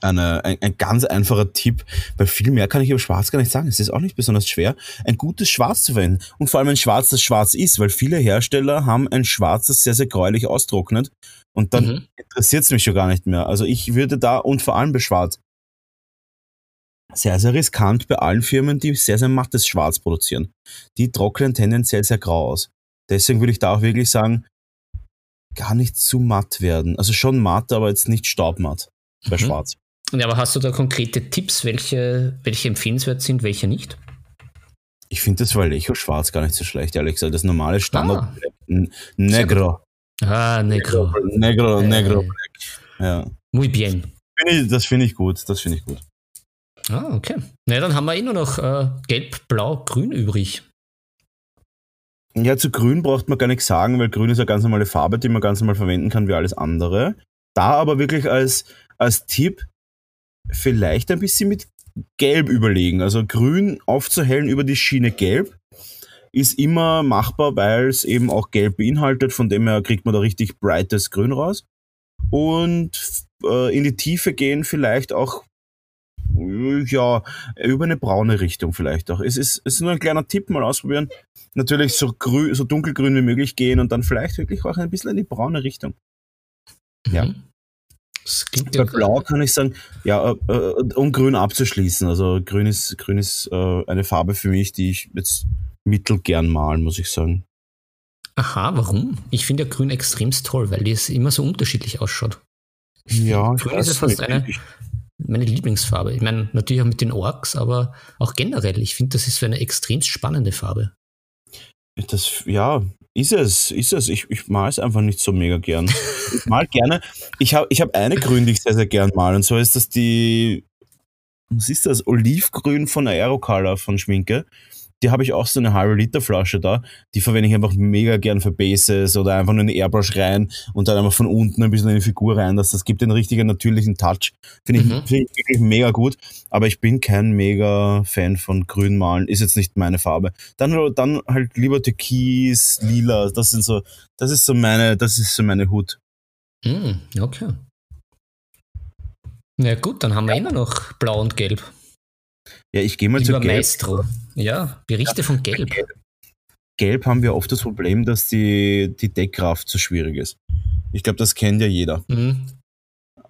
[SPEAKER 2] eine, ein, ein, ganz einfacher Tipp, weil viel mehr kann ich über Schwarz gar nicht sagen. Es ist auch nicht besonders schwer, ein gutes Schwarz zu verwenden. Und vor allem ein Schwarz, das schwarz ist, weil viele Hersteller haben ein Schwarz, das sehr, sehr gräulich austrocknet und dann mhm. interessiert es mich schon gar nicht mehr. Also ich würde da und vor allem bei Schwarz sehr, sehr riskant bei allen Firmen, die sehr, sehr mattes Schwarz produzieren. Die trocknen tendenziell sehr grau aus. Deswegen würde ich da auch wirklich sagen, gar nicht zu matt werden. Also schon matt, aber jetzt nicht staubmatt bei mhm. Schwarz.
[SPEAKER 1] Ja, aber hast du da konkrete Tipps, welche, welche empfehlenswert sind, welche nicht?
[SPEAKER 2] Ich finde das Vallejo schwarz gar nicht so schlecht, ehrlich gesagt. Das normale Standard ah. Negro.
[SPEAKER 1] Ah, Negro.
[SPEAKER 2] Negro, Negro, äh, Ja.
[SPEAKER 1] Muy bien.
[SPEAKER 2] das finde ich gut, das finde ich gut.
[SPEAKER 1] Ah, okay. Na, dann haben wir eh nur noch äh, Gelb, Blau, Grün übrig.
[SPEAKER 2] Ja, zu Grün braucht man gar nichts sagen, weil Grün ist eine ganz normale Farbe, die man ganz normal verwenden kann wie alles andere. Da aber wirklich als, als Tipp vielleicht ein bisschen mit Gelb überlegen. Also Grün aufzuhellen über die Schiene Gelb ist immer machbar, weil es eben auch gelb beinhaltet. Von dem her kriegt man da richtig brightes Grün raus. Und äh, in die Tiefe gehen vielleicht auch ja, über eine braune Richtung vielleicht auch. Es ist, es ist nur ein kleiner Tipp, mal ausprobieren. Natürlich so, grün, so dunkelgrün wie möglich gehen und dann vielleicht wirklich auch ein bisschen in die braune Richtung. Mhm. Ja. Bei Blau kann ich sagen, ja, äh, äh, um Grün abzuschließen. Also Grün ist, Grün ist äh, eine Farbe für mich, die ich jetzt mittelgern malen, muss ich sagen.
[SPEAKER 1] Aha, warum? Ich finde ja Grün extremst toll, weil es immer so unterschiedlich ausschaut.
[SPEAKER 2] Ja,
[SPEAKER 1] Grün ist ja fast eine, meine Lieblingsfarbe. Ich meine, natürlich auch mit den Orks, aber auch generell. Ich finde, das ist so eine extremst spannende Farbe.
[SPEAKER 2] Das, ja, ist es, ist es. Ich, ich mal es einfach nicht so mega gern. ich mal gerne. Ich habe ich hab eine Grün, die ich sehr, sehr gern mal. Und zwar ist das die, was ist das? Olivgrün von Aerocolor von Schminke. Die habe ich auch so eine halbe Liter Flasche da. Die verwende ich einfach mega gern für Bases oder einfach nur eine Airbrush rein und dann einfach von unten ein bisschen in die Figur rein. Das, das gibt einen richtigen natürlichen Touch. Finde ich, mhm. find ich wirklich mega gut. Aber ich bin kein mega Fan von Grünmalen. Ist jetzt nicht meine Farbe. Dann, dann halt lieber Türkis, Lila. Das sind so, das ist so meine, das ist so meine Hut.
[SPEAKER 1] Mhm, okay. Na gut, dann haben wir ja. immer noch Blau und Gelb.
[SPEAKER 2] Ja, ich gehe mal Lieber zu
[SPEAKER 1] Gelb. Maestro. Ja, Berichte ja, von Gelb.
[SPEAKER 2] Gelb haben wir oft das Problem, dass die, die Deckkraft zu schwierig ist. Ich glaube, das kennt ja jeder. Mhm.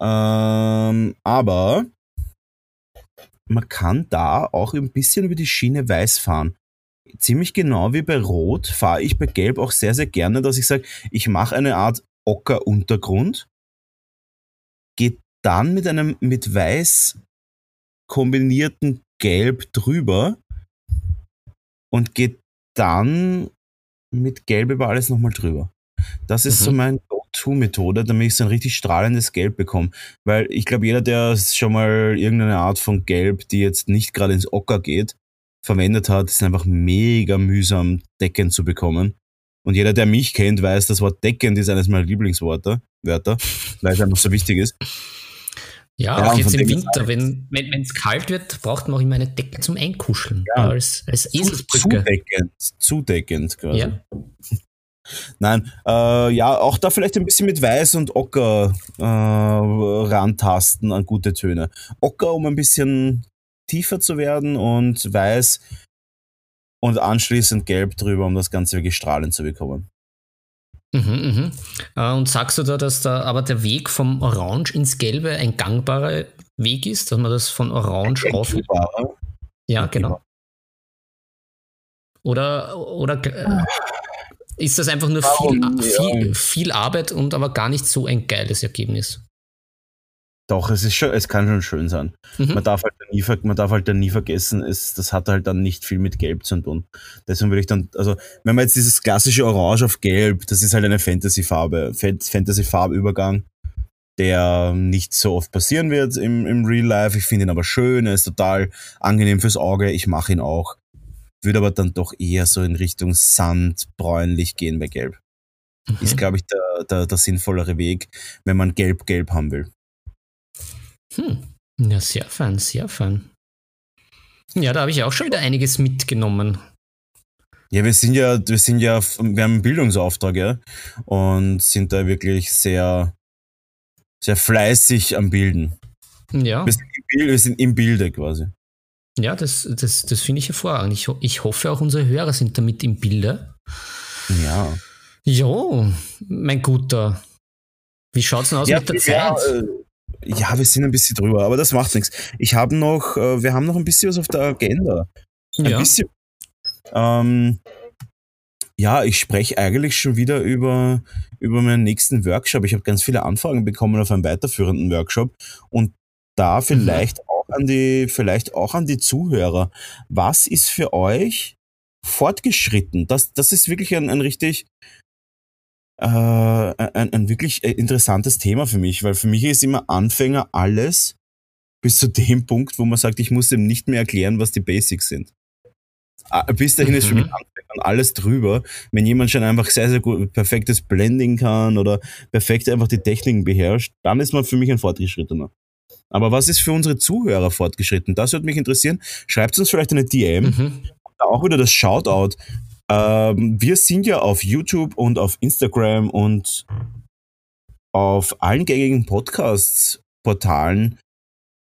[SPEAKER 2] Ähm, aber man kann da auch ein bisschen über die Schiene weiß fahren. Ziemlich genau wie bei Rot fahre ich bei Gelb auch sehr, sehr gerne, dass ich sage, ich mache eine Art Ocker-Untergrund, geht dann mit einem mit weiß kombinierten Gelb drüber und geht dann mit Gelb über alles nochmal drüber. Das ist mhm. so mein Go-To-Methode, damit ich so ein richtig strahlendes Gelb bekomme. Weil ich glaube, jeder, der schon mal irgendeine Art von Gelb, die jetzt nicht gerade ins Ocker geht, verwendet hat, ist einfach mega mühsam, deckend zu bekommen. Und jeder, der mich kennt, weiß, das Wort deckend ist eines meiner Lieblingsworte, Wörter, weil es einfach so wichtig ist.
[SPEAKER 1] Ja, ja auch jetzt im Winter, wenn es kalt wird, braucht man auch immer eine Decke zum Einkuscheln. Ja. Als, als Eselsbrücke.
[SPEAKER 2] Zudeckend, zudeckend quasi. Ja. Nein, äh, ja, auch da vielleicht ein bisschen mit Weiß und Ocker äh, rantasten an gute Töne. Ocker, um ein bisschen tiefer zu werden und Weiß und anschließend Gelb drüber, um das Ganze wirklich strahlend zu bekommen.
[SPEAKER 1] Mhm, mh. Und sagst du da, dass da aber der Weg vom Orange ins Gelbe ein gangbarer Weg ist, dass man das von Orange auf. Ja, genau. Oder, oder äh, ist das einfach nur viel, viel, viel Arbeit und aber gar nicht so ein geiles Ergebnis?
[SPEAKER 2] Doch, es ist schon, es kann schon schön sein. Mhm. Man darf halt nie, man darf halt dann nie vergessen, es, das hat halt dann nicht viel mit Gelb zu tun. Deswegen würde ich dann, also, wenn man jetzt dieses klassische Orange auf Gelb, das ist halt eine Fantasy-Farbe, Fantasy-Farbübergang, der nicht so oft passieren wird im, im Real Life. Ich finde ihn aber schön, er ist total angenehm fürs Auge. Ich mache ihn auch. Würde aber dann doch eher so in Richtung Sand, bräunlich gehen bei Gelb. Mhm. Ist, glaube ich, der, der, der sinnvollere Weg, wenn man Gelb-Gelb haben will.
[SPEAKER 1] Hm. Ja, sehr fein, sehr fein. Ja, da habe ich auch schon wieder einiges mitgenommen.
[SPEAKER 2] Ja, wir sind ja, wir sind ja, wir haben einen Bildungsauftrag, ja, und sind da wirklich sehr, sehr fleißig am Bilden.
[SPEAKER 1] Ja.
[SPEAKER 2] Wir sind im, Bild, wir sind im Bilde quasi.
[SPEAKER 1] Ja, das, das, das finde ich hervorragend. Ich, ich hoffe, auch unsere Hörer sind damit im Bilde.
[SPEAKER 2] Ja.
[SPEAKER 1] Jo, mein Guter. Wie schaut es denn aus ja, mit der ja, Zeit?
[SPEAKER 2] Ja, wir sind ein bisschen drüber, aber das macht nichts. Ich habe noch, äh, wir haben noch ein bisschen was auf der Agenda. Ein ja. bisschen. Ähm, ja, ich spreche eigentlich schon wieder über, über meinen nächsten Workshop. Ich habe ganz viele Anfragen bekommen auf einen weiterführenden Workshop und da vielleicht mhm. auch an die, vielleicht auch an die Zuhörer. Was ist für euch fortgeschritten? Das, das ist wirklich ein, ein richtig, äh, ein, ein wirklich äh, interessantes Thema für mich, weil für mich ist immer Anfänger alles bis zu dem Punkt, wo man sagt, ich muss ihm nicht mehr erklären, was die Basics sind. Ah, bis dahin mhm. ist für mich mhm. Anfänger alles drüber. Wenn jemand schon einfach sehr, sehr gut perfektes Blending kann oder perfekt einfach die Techniken beherrscht, dann ist man für mich ein Fortgeschrittener. Aber was ist für unsere Zuhörer fortgeschritten? Das würde mich interessieren. Schreibt uns vielleicht eine DM. Mhm. Auch wieder das Shoutout. Ähm, wir sind ja auf YouTube und auf Instagram und auf allen gängigen Podcast-Portalen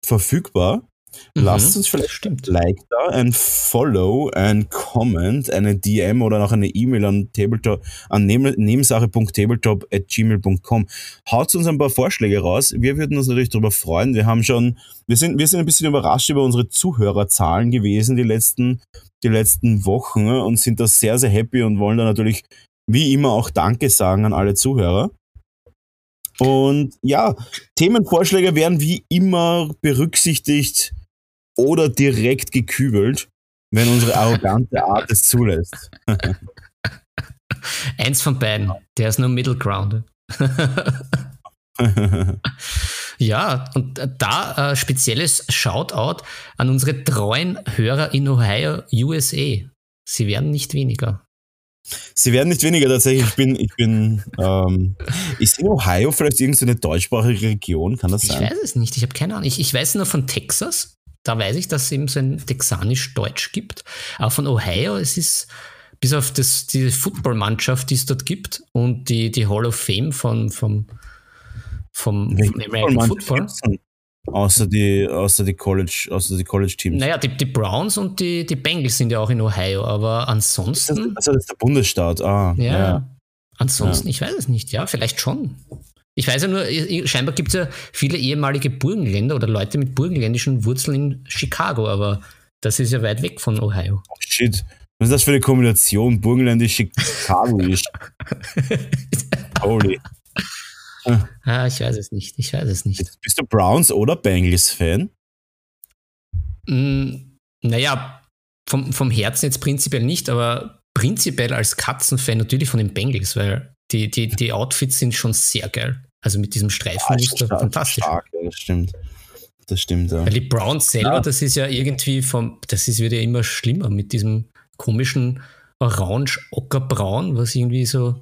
[SPEAKER 2] verfügbar. Mhm, Lasst uns vielleicht ein Like da, ein Follow, ein Comment, eine DM oder noch eine E-Mail an tabletop an nebensache.tabletop@gmail.com. Haut uns ein paar Vorschläge raus. Wir würden uns natürlich darüber freuen. Wir haben schon, wir sind, wir sind ein bisschen überrascht über unsere Zuhörerzahlen gewesen die letzten, die letzten Wochen und sind da sehr, sehr happy und wollen da natürlich wie immer auch Danke sagen an alle Zuhörer. Und ja, Themenvorschläge werden wie immer berücksichtigt oder direkt gekübelt, wenn unsere arrogante Art es zulässt.
[SPEAKER 1] Eins von beiden. Der ist nur Middle Ground. ja, und da äh, spezielles Shoutout an unsere treuen Hörer in Ohio, USA. Sie werden nicht weniger.
[SPEAKER 2] Sie werden nicht weniger tatsächlich. Ich bin, ich bin, ähm, ist in Ohio vielleicht irgendeine deutschsprachige Region? Kann das sein?
[SPEAKER 1] Ich weiß es nicht. Ich habe keine Ahnung. Ich, ich weiß nur von Texas. Da weiß ich, dass es eben so ein texanisch-deutsch gibt. Aber von Ohio, es ist bis auf das, die Footballmannschaft, die es dort gibt und die, die Hall of Fame von, vom, vom, vom American Football.
[SPEAKER 2] Außer die, außer die College, außer die College-Teams.
[SPEAKER 1] Naja, die, die Browns und die, die Bengals sind ja auch in Ohio, aber ansonsten.
[SPEAKER 2] Das, also das ist der Bundesstaat, ah.
[SPEAKER 1] Ja. ja. Ansonsten, ja. ich weiß es nicht, ja, vielleicht schon. Ich weiß ja nur, scheinbar gibt es ja viele ehemalige Burgenländer oder Leute mit burgenländischen Wurzeln in Chicago, aber das ist ja weit weg von Ohio.
[SPEAKER 2] Oh, shit. Was ist das für eine Kombination? Burgenländisch, Chicagoisch. Holy.
[SPEAKER 1] Ah, ich weiß es nicht. Ich weiß es nicht.
[SPEAKER 2] Bist du Browns oder Bengals-Fan?
[SPEAKER 1] Mm, naja, vom, vom Herzen jetzt prinzipiell nicht, aber prinzipiell als Katzenfan natürlich von den Bengals, weil die, die, die Outfits sind schon sehr geil. Also mit diesem Streifenmuster
[SPEAKER 2] ja,
[SPEAKER 1] fantastisch.
[SPEAKER 2] Stark, ja, das stimmt. Das stimmt, ja.
[SPEAKER 1] Weil die Browns selber, ja. das ist ja irgendwie vom, das ist, wird ja immer schlimmer mit diesem komischen Orange-Ockerbraun, was irgendwie so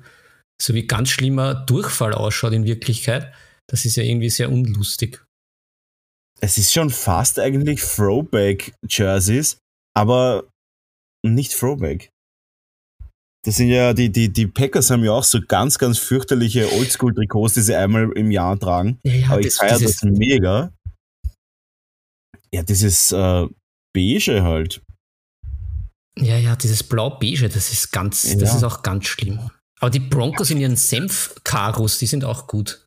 [SPEAKER 1] so wie ganz schlimmer Durchfall ausschaut in Wirklichkeit. Das ist ja irgendwie sehr unlustig.
[SPEAKER 2] Es ist schon fast eigentlich Throwback-Jerseys, aber nicht Throwback. Das sind ja, die, die, die Packers haben ja auch so ganz, ganz fürchterliche Oldschool-Trikots, die sie einmal im Jahr tragen. Ja, ja, aber ich feiere das mega. Ja, dieses äh, Beige halt.
[SPEAKER 1] Ja, ja, dieses Blau-Beige, das ist ganz, ja. das ist auch ganz schlimm. Aber die Broncos in ihren Senf-Karos, die sind auch gut.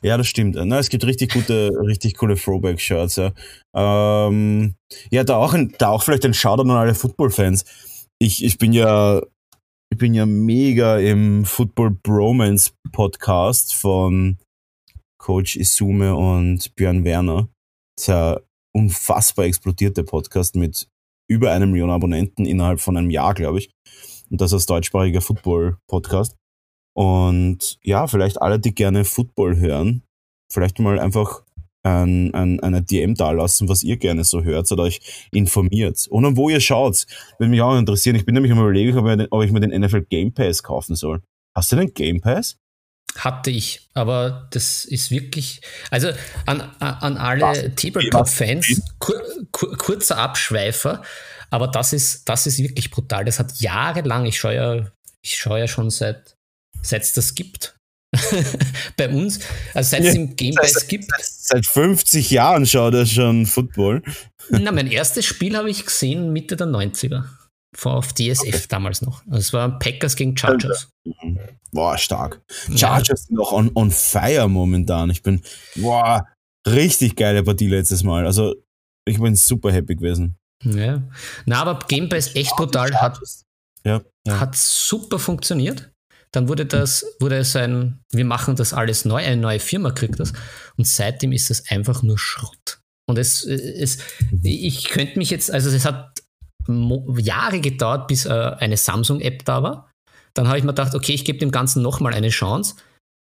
[SPEAKER 2] Ja, das stimmt. Na, es gibt richtig gute, richtig coole Throwback-Shirts. Ja. Ähm, ja, da auch, ein, da auch vielleicht ein Shoutout an alle Football-Fans. Ich, ich bin ja, ich bin ja mega im Football Bromance Podcast von Coach Isume und Björn Werner. Ja unfassbar explodiert, der Podcast mit über einem Million Abonnenten innerhalb von einem Jahr, glaube ich. Und das als deutschsprachiger Football-Podcast. Und ja, vielleicht alle, die gerne Football hören, vielleicht mal einfach ein, ein, eine DM dalassen, was ihr gerne so hört oder euch informiert. Und wo ihr schaut, würde mich auch interessieren. Ich bin nämlich am überlegen, ob, ob ich mir den NFL Game Pass kaufen soll. Hast du den Game Pass?
[SPEAKER 1] Hatte ich, aber das ist wirklich, also an, an alle Tabletop-Fans, kur, kur, kurzer Abschweifer, aber das ist, das ist wirklich brutal. Das hat jahrelang, ich schaue ja, ich schaue ja schon seit, seit es das gibt. Bei uns, also seit es ja, im Game Pass gibt.
[SPEAKER 2] Seit 50 Jahren schaut er schon Football.
[SPEAKER 1] Na, mein erstes Spiel habe ich gesehen Mitte der 90er. Auf DSF okay. damals noch. Also es war Packers gegen Chargers.
[SPEAKER 2] Boah, stark. Chargers ja. sind noch on, on fire momentan. Ich bin, boah, richtig geile Partie letztes Mal. Also, ich bin super happy gewesen.
[SPEAKER 1] Ja. Na, aber Game Pass echt brutal hat,
[SPEAKER 2] ja,
[SPEAKER 1] ja. hat super funktioniert. Dann wurde das, wurde es ein, wir machen das alles neu, eine neue Firma kriegt das. Und seitdem ist es einfach nur Schrott. Und es, es, ich könnte mich jetzt, also es hat Jahre gedauert, bis äh, eine Samsung-App da war. Dann habe ich mir gedacht, okay, ich gebe dem Ganzen nochmal eine Chance.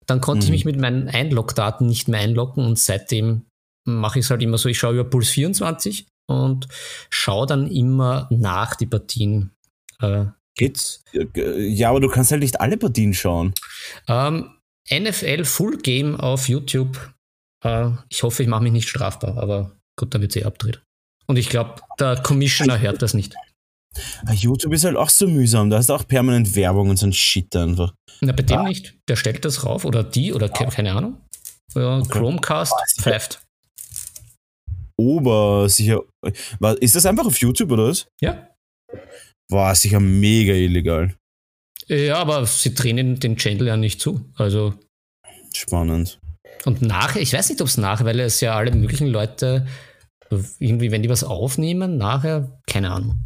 [SPEAKER 1] Dann konnte mhm. ich mich mit meinen Einlogdaten nicht mehr einloggen und seitdem mache ich es halt immer so, ich schaue über Puls 24 und schaue dann immer nach die Partien.
[SPEAKER 2] Äh, Geht's? Ja, aber du kannst halt nicht alle Partien schauen.
[SPEAKER 1] Ähm, NFL Full Game auf YouTube. Äh, ich hoffe, ich mache mich nicht strafbar, aber gut, dann wird sie eh abdreht. Und ich glaube, der Commissioner hört das nicht.
[SPEAKER 2] Ah, YouTube ist halt auch so mühsam. Da hast du auch permanent Werbung und so ein Shit einfach.
[SPEAKER 1] Na, bei dem ah. nicht. Der stellt das rauf oder die oder ah. keine Ahnung. Ja, Chromecast ah, pfeift.
[SPEAKER 2] Ober sicher. Ist das einfach auf YouTube oder was?
[SPEAKER 1] Ja.
[SPEAKER 2] War sicher mega illegal.
[SPEAKER 1] Ja, aber sie drehen den Channel ja nicht zu. Also.
[SPEAKER 2] Spannend.
[SPEAKER 1] Und nachher, ich weiß nicht, ob es nachher, weil es ja alle möglichen Leute irgendwie, wenn die was aufnehmen, nachher, keine Ahnung.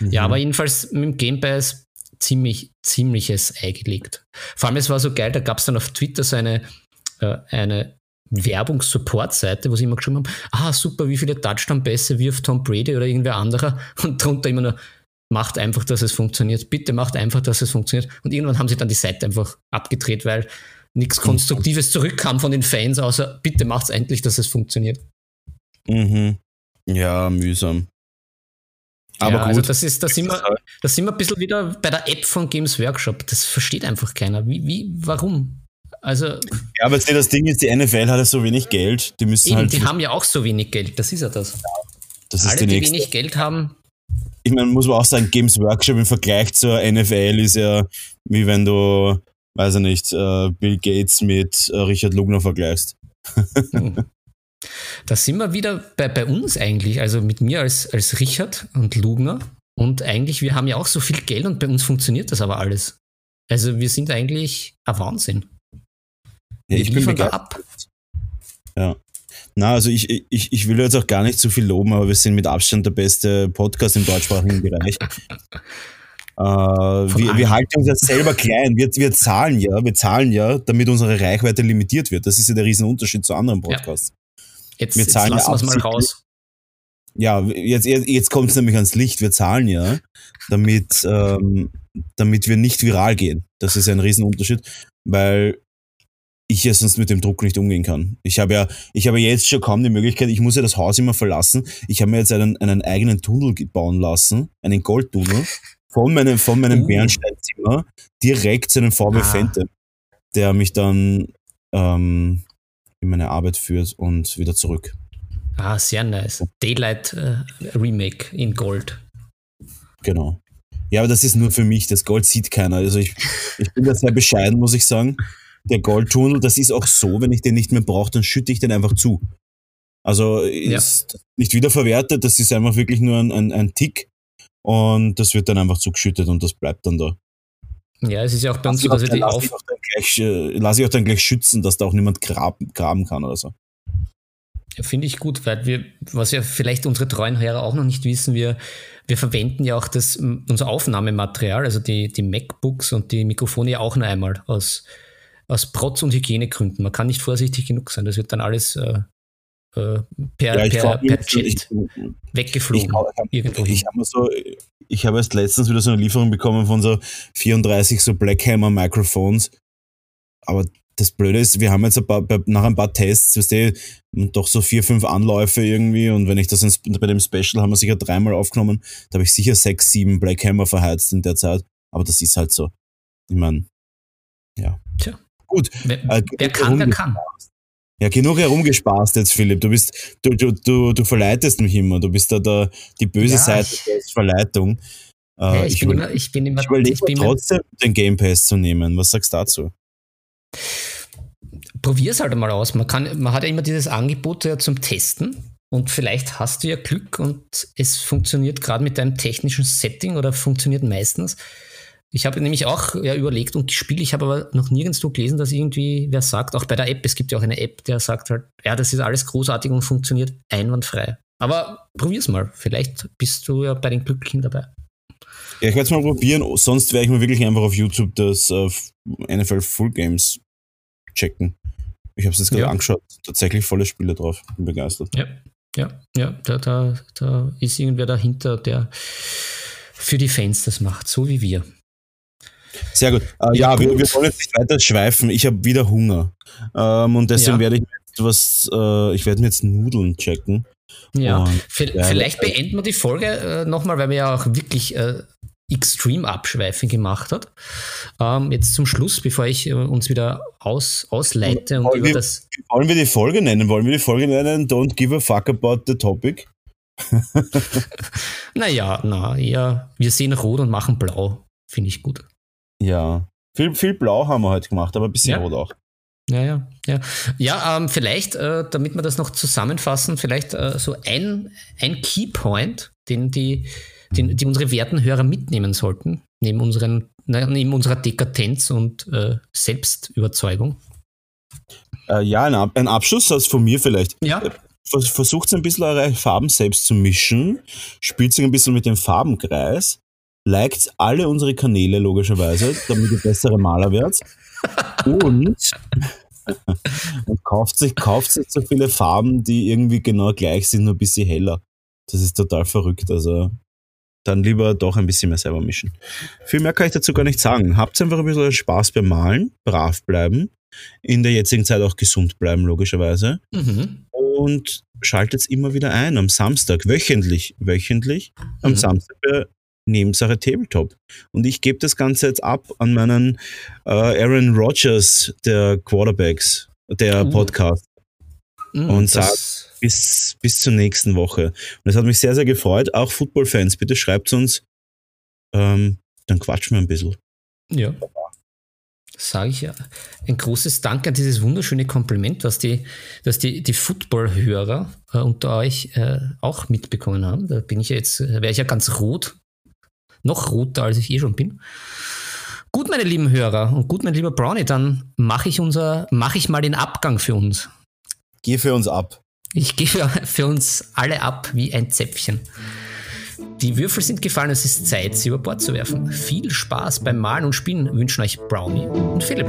[SPEAKER 1] Mhm. Ja, aber jedenfalls mit dem Game Pass ziemlich, ziemliches Ei gelegt. Vor allem, es war so geil, da gab es dann auf Twitter so eine, äh, eine Werbungs-Support-Seite, wo sie immer geschrieben haben, ah, super, wie viele Touchdown-Pässe wirft Tom Brady oder irgendwer anderer und drunter immer nur, macht einfach, dass es funktioniert. Bitte macht einfach, dass es funktioniert. Und irgendwann haben sie dann die Seite einfach abgedreht, weil nichts mhm. Konstruktives zurückkam von den Fans, außer bitte macht es endlich, dass es funktioniert.
[SPEAKER 2] Mhm. Ja, mühsam.
[SPEAKER 1] Aber ja, also gut. Also das ist, da sind, wir, da sind wir ein bisschen wieder bei der App von Games Workshop. Das versteht einfach keiner. Wie, wie, warum? Also. Ja,
[SPEAKER 2] aber das Ding ist, die NFL hat ja so wenig Geld. Die müssen
[SPEAKER 1] eben,
[SPEAKER 2] halt.
[SPEAKER 1] Die haben ja auch so wenig Geld. Das ist ja das.
[SPEAKER 2] das
[SPEAKER 1] Alle,
[SPEAKER 2] die,
[SPEAKER 1] die wenig Geld haben.
[SPEAKER 2] Ich meine, muss man auch sagen, Games Workshop im Vergleich zur NFL ist ja wie wenn du, weiß ich nicht, äh, Bill Gates mit äh, Richard Lugner vergleichst.
[SPEAKER 1] Da sind wir wieder bei, bei uns eigentlich, also mit mir als, als Richard und Lugner. Und eigentlich, wir haben ja auch so viel Geld und bei uns funktioniert das aber alles. Also wir sind eigentlich ein Wahnsinn.
[SPEAKER 2] Ja, ich bin da ab. Ja. Na, also ich, ich, ich will jetzt auch gar nicht zu viel loben, aber wir sind mit Abstand der beste Podcast im deutschsprachigen Bereich. Äh, wir, wir, halten uns ja selber klein. Wir, wir zahlen ja, wir zahlen ja, damit unsere Reichweite limitiert wird. Das ist ja der Riesenunterschied zu anderen Podcasts. Ja.
[SPEAKER 1] Jetzt, wir zahlen jetzt lassen wir es mal raus.
[SPEAKER 2] Ja, jetzt, jetzt kommt es nämlich ans Licht. Wir zahlen ja, damit, ähm, damit wir nicht viral gehen. Das ist ein Riesenunterschied, weil ich ja sonst mit dem Druck nicht umgehen kann. Ich habe ja, ich habe jetzt schon kaum die Möglichkeit, ich muss ja das Haus immer verlassen. Ich habe mir jetzt einen, einen eigenen Tunnel bauen lassen, einen Goldtunnel, von meinem, von meinem uh. Bernsteinzimmer direkt zu einem VW ah. Phantom, der mich dann ähm, in meine Arbeit führt und wieder zurück.
[SPEAKER 1] Ah, sehr nice. Daylight äh, Remake in Gold.
[SPEAKER 2] Genau. Ja, aber das ist nur für mich. Das Gold sieht keiner. Also ich, ich bin da sehr bescheiden, muss ich sagen der Goldtunnel, das ist auch so, wenn ich den nicht mehr brauche, dann schütte ich den einfach zu. Also ist ja. nicht wiederverwertet, das ist einfach wirklich nur ein, ein, ein Tick und das wird dann einfach zugeschüttet und das bleibt dann da.
[SPEAKER 1] Ja, es ist ja auch bei uns so, dass wir die
[SPEAKER 2] auf... Ich gleich, äh, lass ich auch dann gleich schützen, dass da auch niemand graben, graben kann oder so.
[SPEAKER 1] Finde ich gut, weil wir, was ja vielleicht unsere treuen Hörer auch noch nicht wissen, wir, wir verwenden ja auch das, unser Aufnahmematerial, also die, die MacBooks und die Mikrofone ja auch nur einmal aus aus Protz- und Hygienegründen. Man kann nicht vorsichtig genug sein. Das wird dann alles äh, äh per, ja, per, per ich, weggeflogen.
[SPEAKER 2] Ich, ich, ich habe so, habe erst letztens wieder so eine Lieferung bekommen von so 34 so Blackhammer Microphones. Aber das Blöde ist, wir haben jetzt ein paar, nach ein paar Tests, weißt du, doch so vier, fünf Anläufe irgendwie und wenn ich das ins, bei dem Special haben wir sicher dreimal aufgenommen, da habe ich sicher sechs, sieben Blackhammer verheizt in der Zeit. Aber das ist halt so. Ich meine, ja.
[SPEAKER 1] Tja.
[SPEAKER 2] Gut.
[SPEAKER 1] Wer, äh, wer kann, der kann.
[SPEAKER 2] Ja, genug herumgespaßt jetzt, Philipp. Du bist, du, du, du, du verleitest mich immer. Du bist da der, die böse ja, Seite der Verleitung.
[SPEAKER 1] Äh, ja, ich, ich, bin immer, ich bin immer,
[SPEAKER 2] ich überlege trotzdem, den Game Pass zu nehmen. Was sagst du dazu?
[SPEAKER 1] Probier's halt mal aus. Man, kann, man hat ja immer dieses Angebot ja zum Testen. Und vielleicht hast du ja Glück und es funktioniert gerade mit deinem technischen Setting oder funktioniert meistens. Ich habe nämlich auch ja, überlegt und gespielt, ich habe aber noch nirgendwo gelesen, dass irgendwie wer sagt, auch bei der App, es gibt ja auch eine App, der sagt halt, ja, das ist alles großartig und funktioniert einwandfrei. Aber probier's mal, vielleicht bist du ja bei den Glücklichen dabei.
[SPEAKER 2] Ja, ich werde es mal probieren, sonst werde ich mir wirklich einfach auf YouTube das uh, NFL Full Games checken. Ich habe es jetzt gerade ja. angeschaut, tatsächlich volle Spiele drauf, bin begeistert.
[SPEAKER 1] Ja, ja, ja, da, da, da ist irgendwer dahinter, der für die Fans das macht, so wie wir.
[SPEAKER 2] Sehr gut. Äh, ja, ja. Wir, wir, wollen jetzt nicht weiter schweifen. Ich habe wieder Hunger. Ähm, und deswegen ja. werde ich jetzt was, äh, ich werde mir jetzt Nudeln checken.
[SPEAKER 1] Ja, vielleicht beenden wir die Folge äh, nochmal, weil wir ja auch wirklich äh, extrem abschweifen gemacht hat. Ähm, jetzt zum Schluss, bevor ich äh, uns wieder aus, ausleite und
[SPEAKER 2] wollen
[SPEAKER 1] über
[SPEAKER 2] wir,
[SPEAKER 1] das.
[SPEAKER 2] Wollen wir die Folge nennen? Wollen wir die Folge nennen? Don't give a fuck about the topic?
[SPEAKER 1] naja, na, ja, wir sehen rot und machen blau. Finde ich gut.
[SPEAKER 2] Ja, viel, viel Blau haben wir heute gemacht, aber ein bisschen ja. Rot auch.
[SPEAKER 1] Ja, ja, ja. Ja, ähm, vielleicht, äh, damit wir das noch zusammenfassen, vielleicht äh, so ein, ein Keypoint, den die, den, die unsere werten Hörer mitnehmen sollten, neben, unseren, neben unserer Dekadenz und äh, Selbstüberzeugung.
[SPEAKER 2] Äh, ja, ein, ein Abschlusssatz von mir vielleicht.
[SPEAKER 1] Ja.
[SPEAKER 2] Versucht ein bisschen eure Farben selbst zu mischen, spielt sich ein bisschen mit dem Farbenkreis liked alle unsere Kanäle logischerweise, damit ihr bessere Maler werdet. Und, und kauft sich, kauft sich so viele Farben, die irgendwie genau gleich sind, nur ein bisschen heller. Das ist total verrückt. Also dann lieber doch ein bisschen mehr selber mischen. Viel mehr kann ich dazu gar nicht sagen. Habt einfach ein bisschen Spaß beim Malen, brav bleiben, in der jetzigen Zeit auch gesund bleiben, logischerweise. Mhm. und schaltet immer wieder ein am Samstag, wöchentlich, wöchentlich am mhm. Samstag bei Nebensache Tabletop. Und ich gebe das Ganze jetzt ab an meinen äh, Aaron Rodgers der Quarterbacks, der uh. Podcast. Mhm, und sage bis, bis zur nächsten Woche. Und es hat mich sehr, sehr gefreut. Auch Football-Fans, bitte schreibt uns. Ähm, dann quatschen wir ein bisschen.
[SPEAKER 1] Ja. Sage ich ja. Ein großes Dank an dieses wunderschöne Kompliment, was die, dass die, die Football-Hörer äh, unter euch äh, auch mitbekommen haben. Da bin ich ja jetzt, wäre ich ja ganz rot. Noch roter, als ich eh schon bin. Gut, meine lieben Hörer und gut, mein lieber Brownie, dann mache ich unser, mache ich mal den Abgang für uns.
[SPEAKER 2] Geh für uns ab.
[SPEAKER 1] Ich gehe für, für uns alle ab wie ein Zäpfchen. Die Würfel sind gefallen, es ist Zeit, sie über Bord zu werfen. Viel Spaß beim Malen und Spielen wünschen euch Brownie und Philipp.